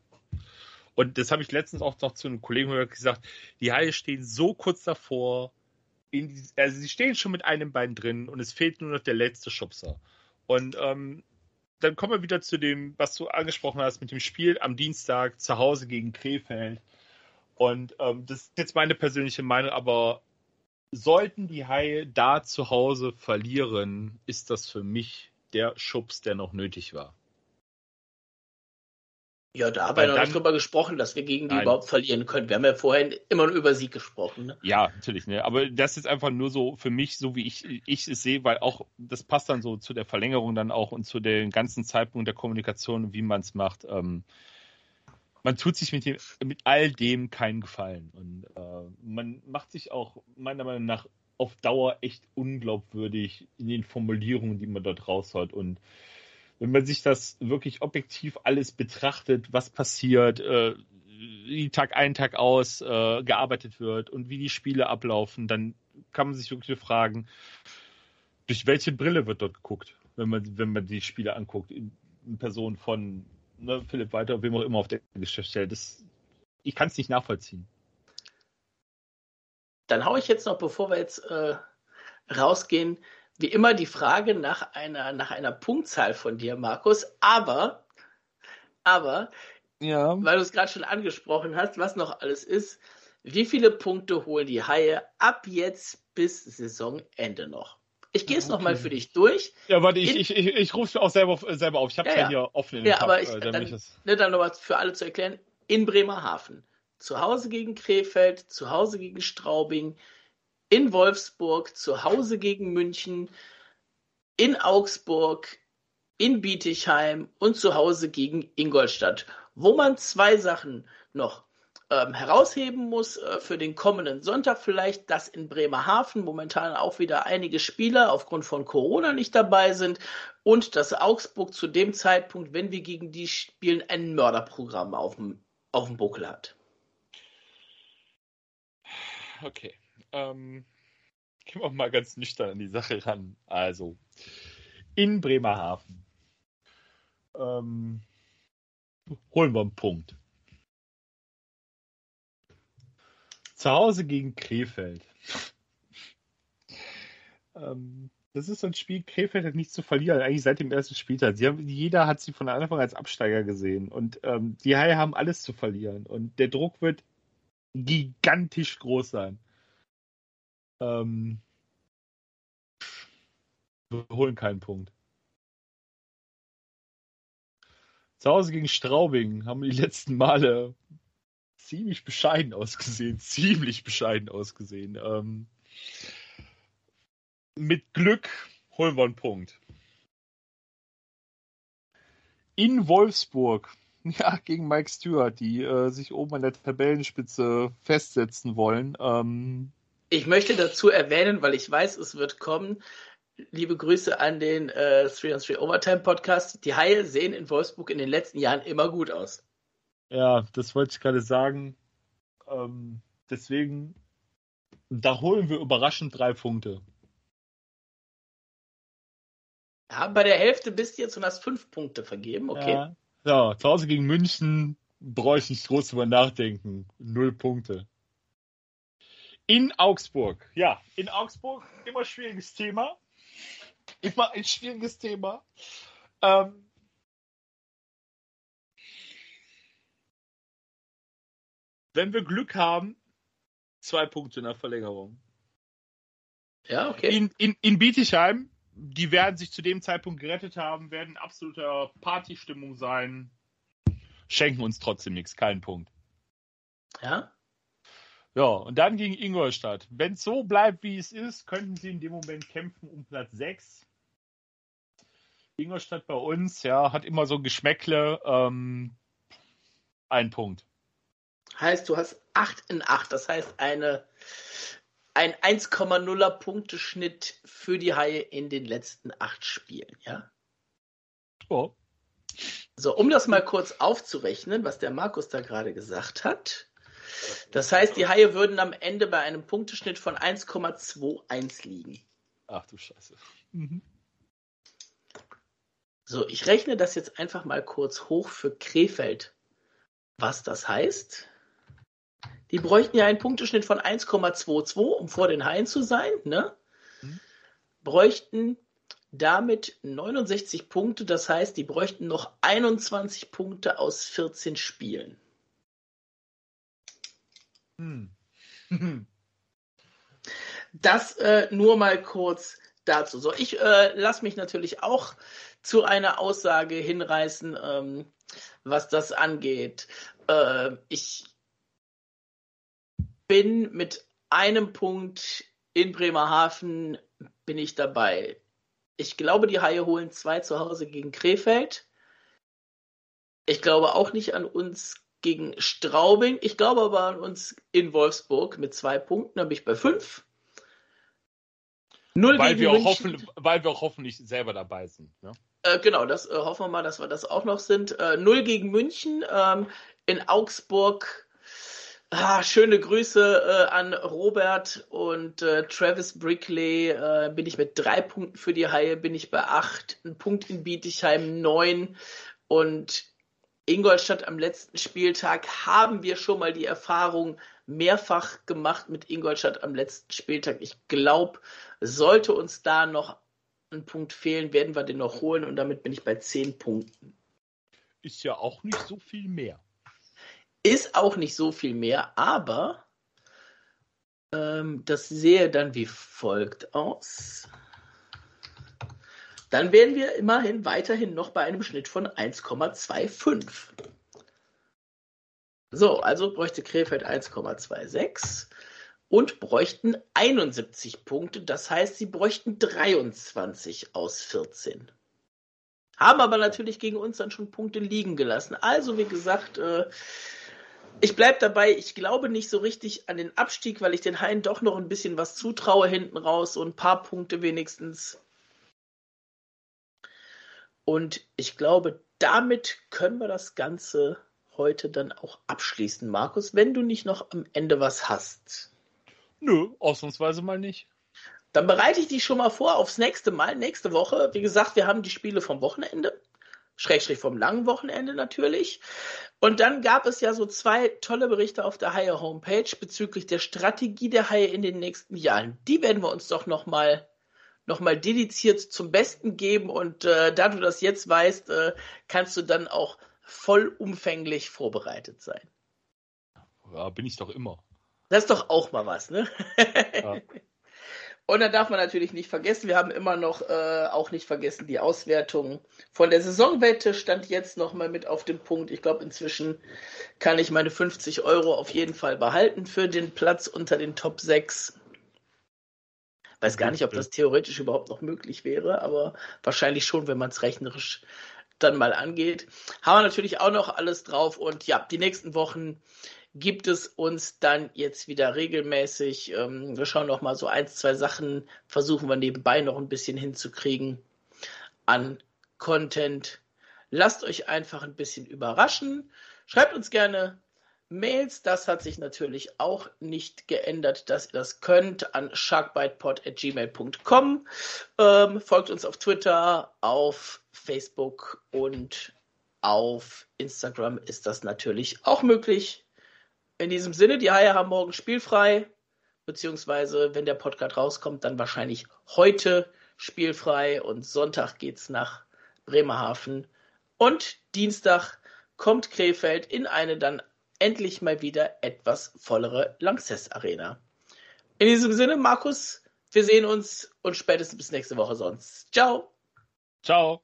[SPEAKER 2] Und das habe ich letztens auch noch zu einem Kollegen gesagt, die Haie stehen so kurz davor, die, also sie stehen schon mit einem Bein drin und es fehlt nur noch der letzte Schubser. Und ähm, dann kommen wir wieder zu dem, was du angesprochen hast mit dem Spiel am Dienstag zu Hause gegen Krefeld. Und ähm, das ist jetzt meine persönliche Meinung, aber sollten die Haie da zu Hause verlieren, ist das für mich der Schubs, der noch nötig war.
[SPEAKER 1] Ja, da haben wir noch nicht drüber gesprochen, dass wir gegen die nein. überhaupt verlieren können. Wir haben ja vorhin immer nur über Sieg gesprochen. Ne?
[SPEAKER 2] Ja, natürlich. Ne? Aber das ist einfach nur so für mich, so wie ich, ich es sehe, weil auch das passt dann so zu der Verlängerung dann auch und zu dem ganzen Zeitpunkt der Kommunikation, wie man es macht. Ähm, man tut sich mit, dem, mit all dem keinen Gefallen. Und äh, man macht sich auch meiner Meinung nach auf Dauer echt unglaubwürdig in den Formulierungen, die man dort raushaut. Und wenn man sich das wirklich objektiv alles betrachtet, was passiert, äh, wie Tag ein, Tag aus äh, gearbeitet wird und wie die Spiele ablaufen, dann kann man sich wirklich fragen, durch welche Brille wird dort geguckt, wenn man, wenn man die Spiele anguckt, in, in Person von ne, Philipp Walter, wem auch immer auf der Geschäftsstelle. Das, ich kann es nicht nachvollziehen.
[SPEAKER 1] Dann haue ich jetzt noch, bevor wir jetzt äh, rausgehen, wie immer die Frage nach einer, nach einer Punktzahl von dir, Markus. Aber, aber, ja. weil du es gerade schon angesprochen hast, was noch alles ist, wie viele Punkte holen die Haie ab jetzt bis Saisonende noch? Ich gehe es okay. nochmal für dich durch.
[SPEAKER 2] Ja, warte, ich, ich, ich, ich rufe es auch selber, selber auf. Ich habe es ja, ja, hier offen in
[SPEAKER 1] Ja, aber ich, äh, dann, ich ne, dann nochmal für alle zu erklären. In Bremerhaven. Zu Hause gegen Krefeld, zu Hause gegen Straubing, in Wolfsburg, zu Hause gegen München, in Augsburg, in Bietigheim und zu Hause gegen Ingolstadt, wo man zwei Sachen noch ähm, herausheben muss äh, für den kommenden Sonntag vielleicht, dass in Bremerhaven momentan auch wieder einige Spieler aufgrund von Corona nicht dabei sind und dass Augsburg zu dem Zeitpunkt, wenn wir gegen die spielen, ein Mörderprogramm auf dem, auf dem Buckel hat.
[SPEAKER 2] Okay ähm, gehen wir mal ganz nüchtern an die Sache ran. Also, in Bremerhaven ähm, holen wir einen Punkt. Zu Hause gegen Krefeld. ähm, das ist so ein Spiel, Krefeld hat nichts zu verlieren, eigentlich seit dem ersten Spieltag. Haben, jeder hat sie von Anfang als Absteiger gesehen und ähm, die Haie haben alles zu verlieren und der Druck wird gigantisch groß sein. Ähm, wir holen keinen Punkt. Zu Hause gegen Straubing haben die letzten Male ziemlich bescheiden ausgesehen. Ziemlich bescheiden ausgesehen. Ähm, mit Glück holen wir einen Punkt. In Wolfsburg, ja, gegen Mike Stewart, die äh, sich oben an der Tabellenspitze festsetzen wollen. Ähm,
[SPEAKER 1] ich möchte dazu erwähnen, weil ich weiß, es wird kommen. Liebe Grüße an den äh, 3 on 3 Overtime Podcast. Die Haie sehen in Wolfsburg in den letzten Jahren immer gut aus.
[SPEAKER 2] Ja, das wollte ich gerade sagen. Ähm, deswegen, da holen wir überraschend drei Punkte.
[SPEAKER 1] Ja, bei der Hälfte bist du jetzt und hast fünf Punkte vergeben, okay. Ja,
[SPEAKER 2] ja zu Hause gegen München brauche ich nicht groß drüber nachdenken. Null Punkte. In Augsburg. Ja, in Augsburg immer schwieriges Thema. Immer ein schwieriges Thema. Ähm, wenn wir Glück haben, zwei Punkte in der Verlängerung.
[SPEAKER 1] Ja, okay.
[SPEAKER 2] In, in, in Bietigheim die werden sich zu dem Zeitpunkt gerettet haben, werden absoluter Partystimmung sein, schenken uns trotzdem nichts, keinen Punkt.
[SPEAKER 1] Ja?
[SPEAKER 2] Ja, und dann gegen Ingolstadt. Wenn es so bleibt, wie es ist, könnten sie in dem Moment kämpfen um Platz 6. Ingolstadt bei uns, ja, hat immer so Geschmäckle. Ähm, ein Punkt.
[SPEAKER 1] Heißt, du hast 8 in 8. Das heißt, eine ein 1,0er Punkteschnitt für die Haie in den letzten acht Spielen, ja?
[SPEAKER 2] Oh.
[SPEAKER 1] So, um das mal kurz aufzurechnen, was der Markus da gerade gesagt hat. Das heißt, die Haie würden am Ende bei einem Punkteschnitt von 1,21 liegen.
[SPEAKER 2] Ach du Scheiße. Mhm.
[SPEAKER 1] So, ich rechne das jetzt einfach mal kurz hoch für Krefeld. Was das heißt? Die bräuchten ja einen Punkteschnitt von 1,22, um vor den Haien zu sein, ne? Mhm. Bräuchten damit 69 Punkte, das heißt, die bräuchten noch 21 Punkte aus 14 Spielen. Hm. das äh, nur mal kurz dazu. So, ich äh, lasse mich natürlich auch zu einer Aussage hinreißen, ähm, was das angeht. Äh, ich bin mit einem Punkt in Bremerhaven bin ich dabei. Ich glaube, die Haie holen zwei zu Hause gegen Krefeld. Ich glaube auch nicht an uns gegen Straubing. Ich glaube aber an uns in Wolfsburg mit zwei Punkten. Da bin ich bei fünf.
[SPEAKER 2] Null weil, wir auch hoffen, weil wir auch hoffentlich selber dabei sind. Ne?
[SPEAKER 1] Äh, genau, das äh, hoffen wir mal, dass wir das auch noch sind. Äh, null gegen München. Ähm, in Augsburg Ah, schöne Grüße äh, an Robert und äh, Travis Brickley. Äh, bin ich mit drei Punkten für die Haie, bin ich bei acht. Ein Punkt in Bietigheim neun. Und Ingolstadt am letzten Spieltag haben wir schon mal die Erfahrung mehrfach gemacht mit Ingolstadt am letzten Spieltag. Ich glaube, sollte uns da noch ein Punkt fehlen, werden wir den noch holen und damit bin ich bei zehn Punkten.
[SPEAKER 2] Ist ja auch nicht so viel mehr.
[SPEAKER 1] Ist auch nicht so viel mehr, aber ähm, das sehe dann wie folgt aus. Dann wären wir immerhin weiterhin noch bei einem Schnitt von 1,25. So, also bräuchte Krefeld 1,26 und bräuchten 71 Punkte. Das heißt, sie bräuchten 23 aus 14. Haben aber natürlich gegen uns dann schon Punkte liegen gelassen. Also, wie gesagt, äh, ich bleibe dabei, ich glaube nicht so richtig an den Abstieg, weil ich den Haien doch noch ein bisschen was zutraue hinten raus, so ein paar Punkte wenigstens. Und ich glaube, damit können wir das Ganze heute dann auch abschließen, Markus, wenn du nicht noch am Ende was hast.
[SPEAKER 2] Nö, ausnahmsweise mal nicht.
[SPEAKER 1] Dann bereite ich dich schon mal vor aufs nächste Mal, nächste Woche. Wie gesagt, wir haben die Spiele vom Wochenende. Schrägstrich vom langen Wochenende natürlich. Und dann gab es ja so zwei tolle Berichte auf der Haie Homepage bezüglich der Strategie der Haie in den nächsten Jahren. Die werden wir uns doch nochmal noch mal dediziert zum Besten geben. Und äh, da du das jetzt weißt, äh, kannst du dann auch vollumfänglich vorbereitet sein.
[SPEAKER 2] Ja, bin ich doch immer.
[SPEAKER 1] Das ist doch auch mal was, ne? Ja. Und dann darf man natürlich nicht vergessen, wir haben immer noch äh, auch nicht vergessen die Auswertung von der Saisonwette stand jetzt noch mal mit auf dem Punkt. Ich glaube, inzwischen kann ich meine 50 Euro auf jeden Fall behalten für den Platz unter den Top 6. Weiß gar nicht, ob das theoretisch überhaupt noch möglich wäre, aber wahrscheinlich schon, wenn man es rechnerisch dann mal angeht. Haben wir natürlich auch noch alles drauf und ja, die nächsten Wochen gibt es uns dann jetzt wieder regelmäßig. Ähm, wir schauen noch mal so ein, zwei Sachen, versuchen wir nebenbei noch ein bisschen hinzukriegen an Content. Lasst euch einfach ein bisschen überraschen. Schreibt uns gerne Mails, das hat sich natürlich auch nicht geändert, dass ihr das könnt, an sharkbitepod.gmail.com. Ähm, folgt uns auf Twitter, auf Facebook und auf Instagram ist das natürlich auch möglich. In diesem Sinne, die Haie haben morgen spielfrei, beziehungsweise wenn der Podcast rauskommt, dann wahrscheinlich heute spielfrei und Sonntag geht's nach Bremerhaven und Dienstag kommt Krefeld in eine dann endlich mal wieder etwas vollere Lanxess Arena. In diesem Sinne, Markus, wir sehen uns und spätestens bis nächste Woche sonst. Ciao.
[SPEAKER 2] Ciao.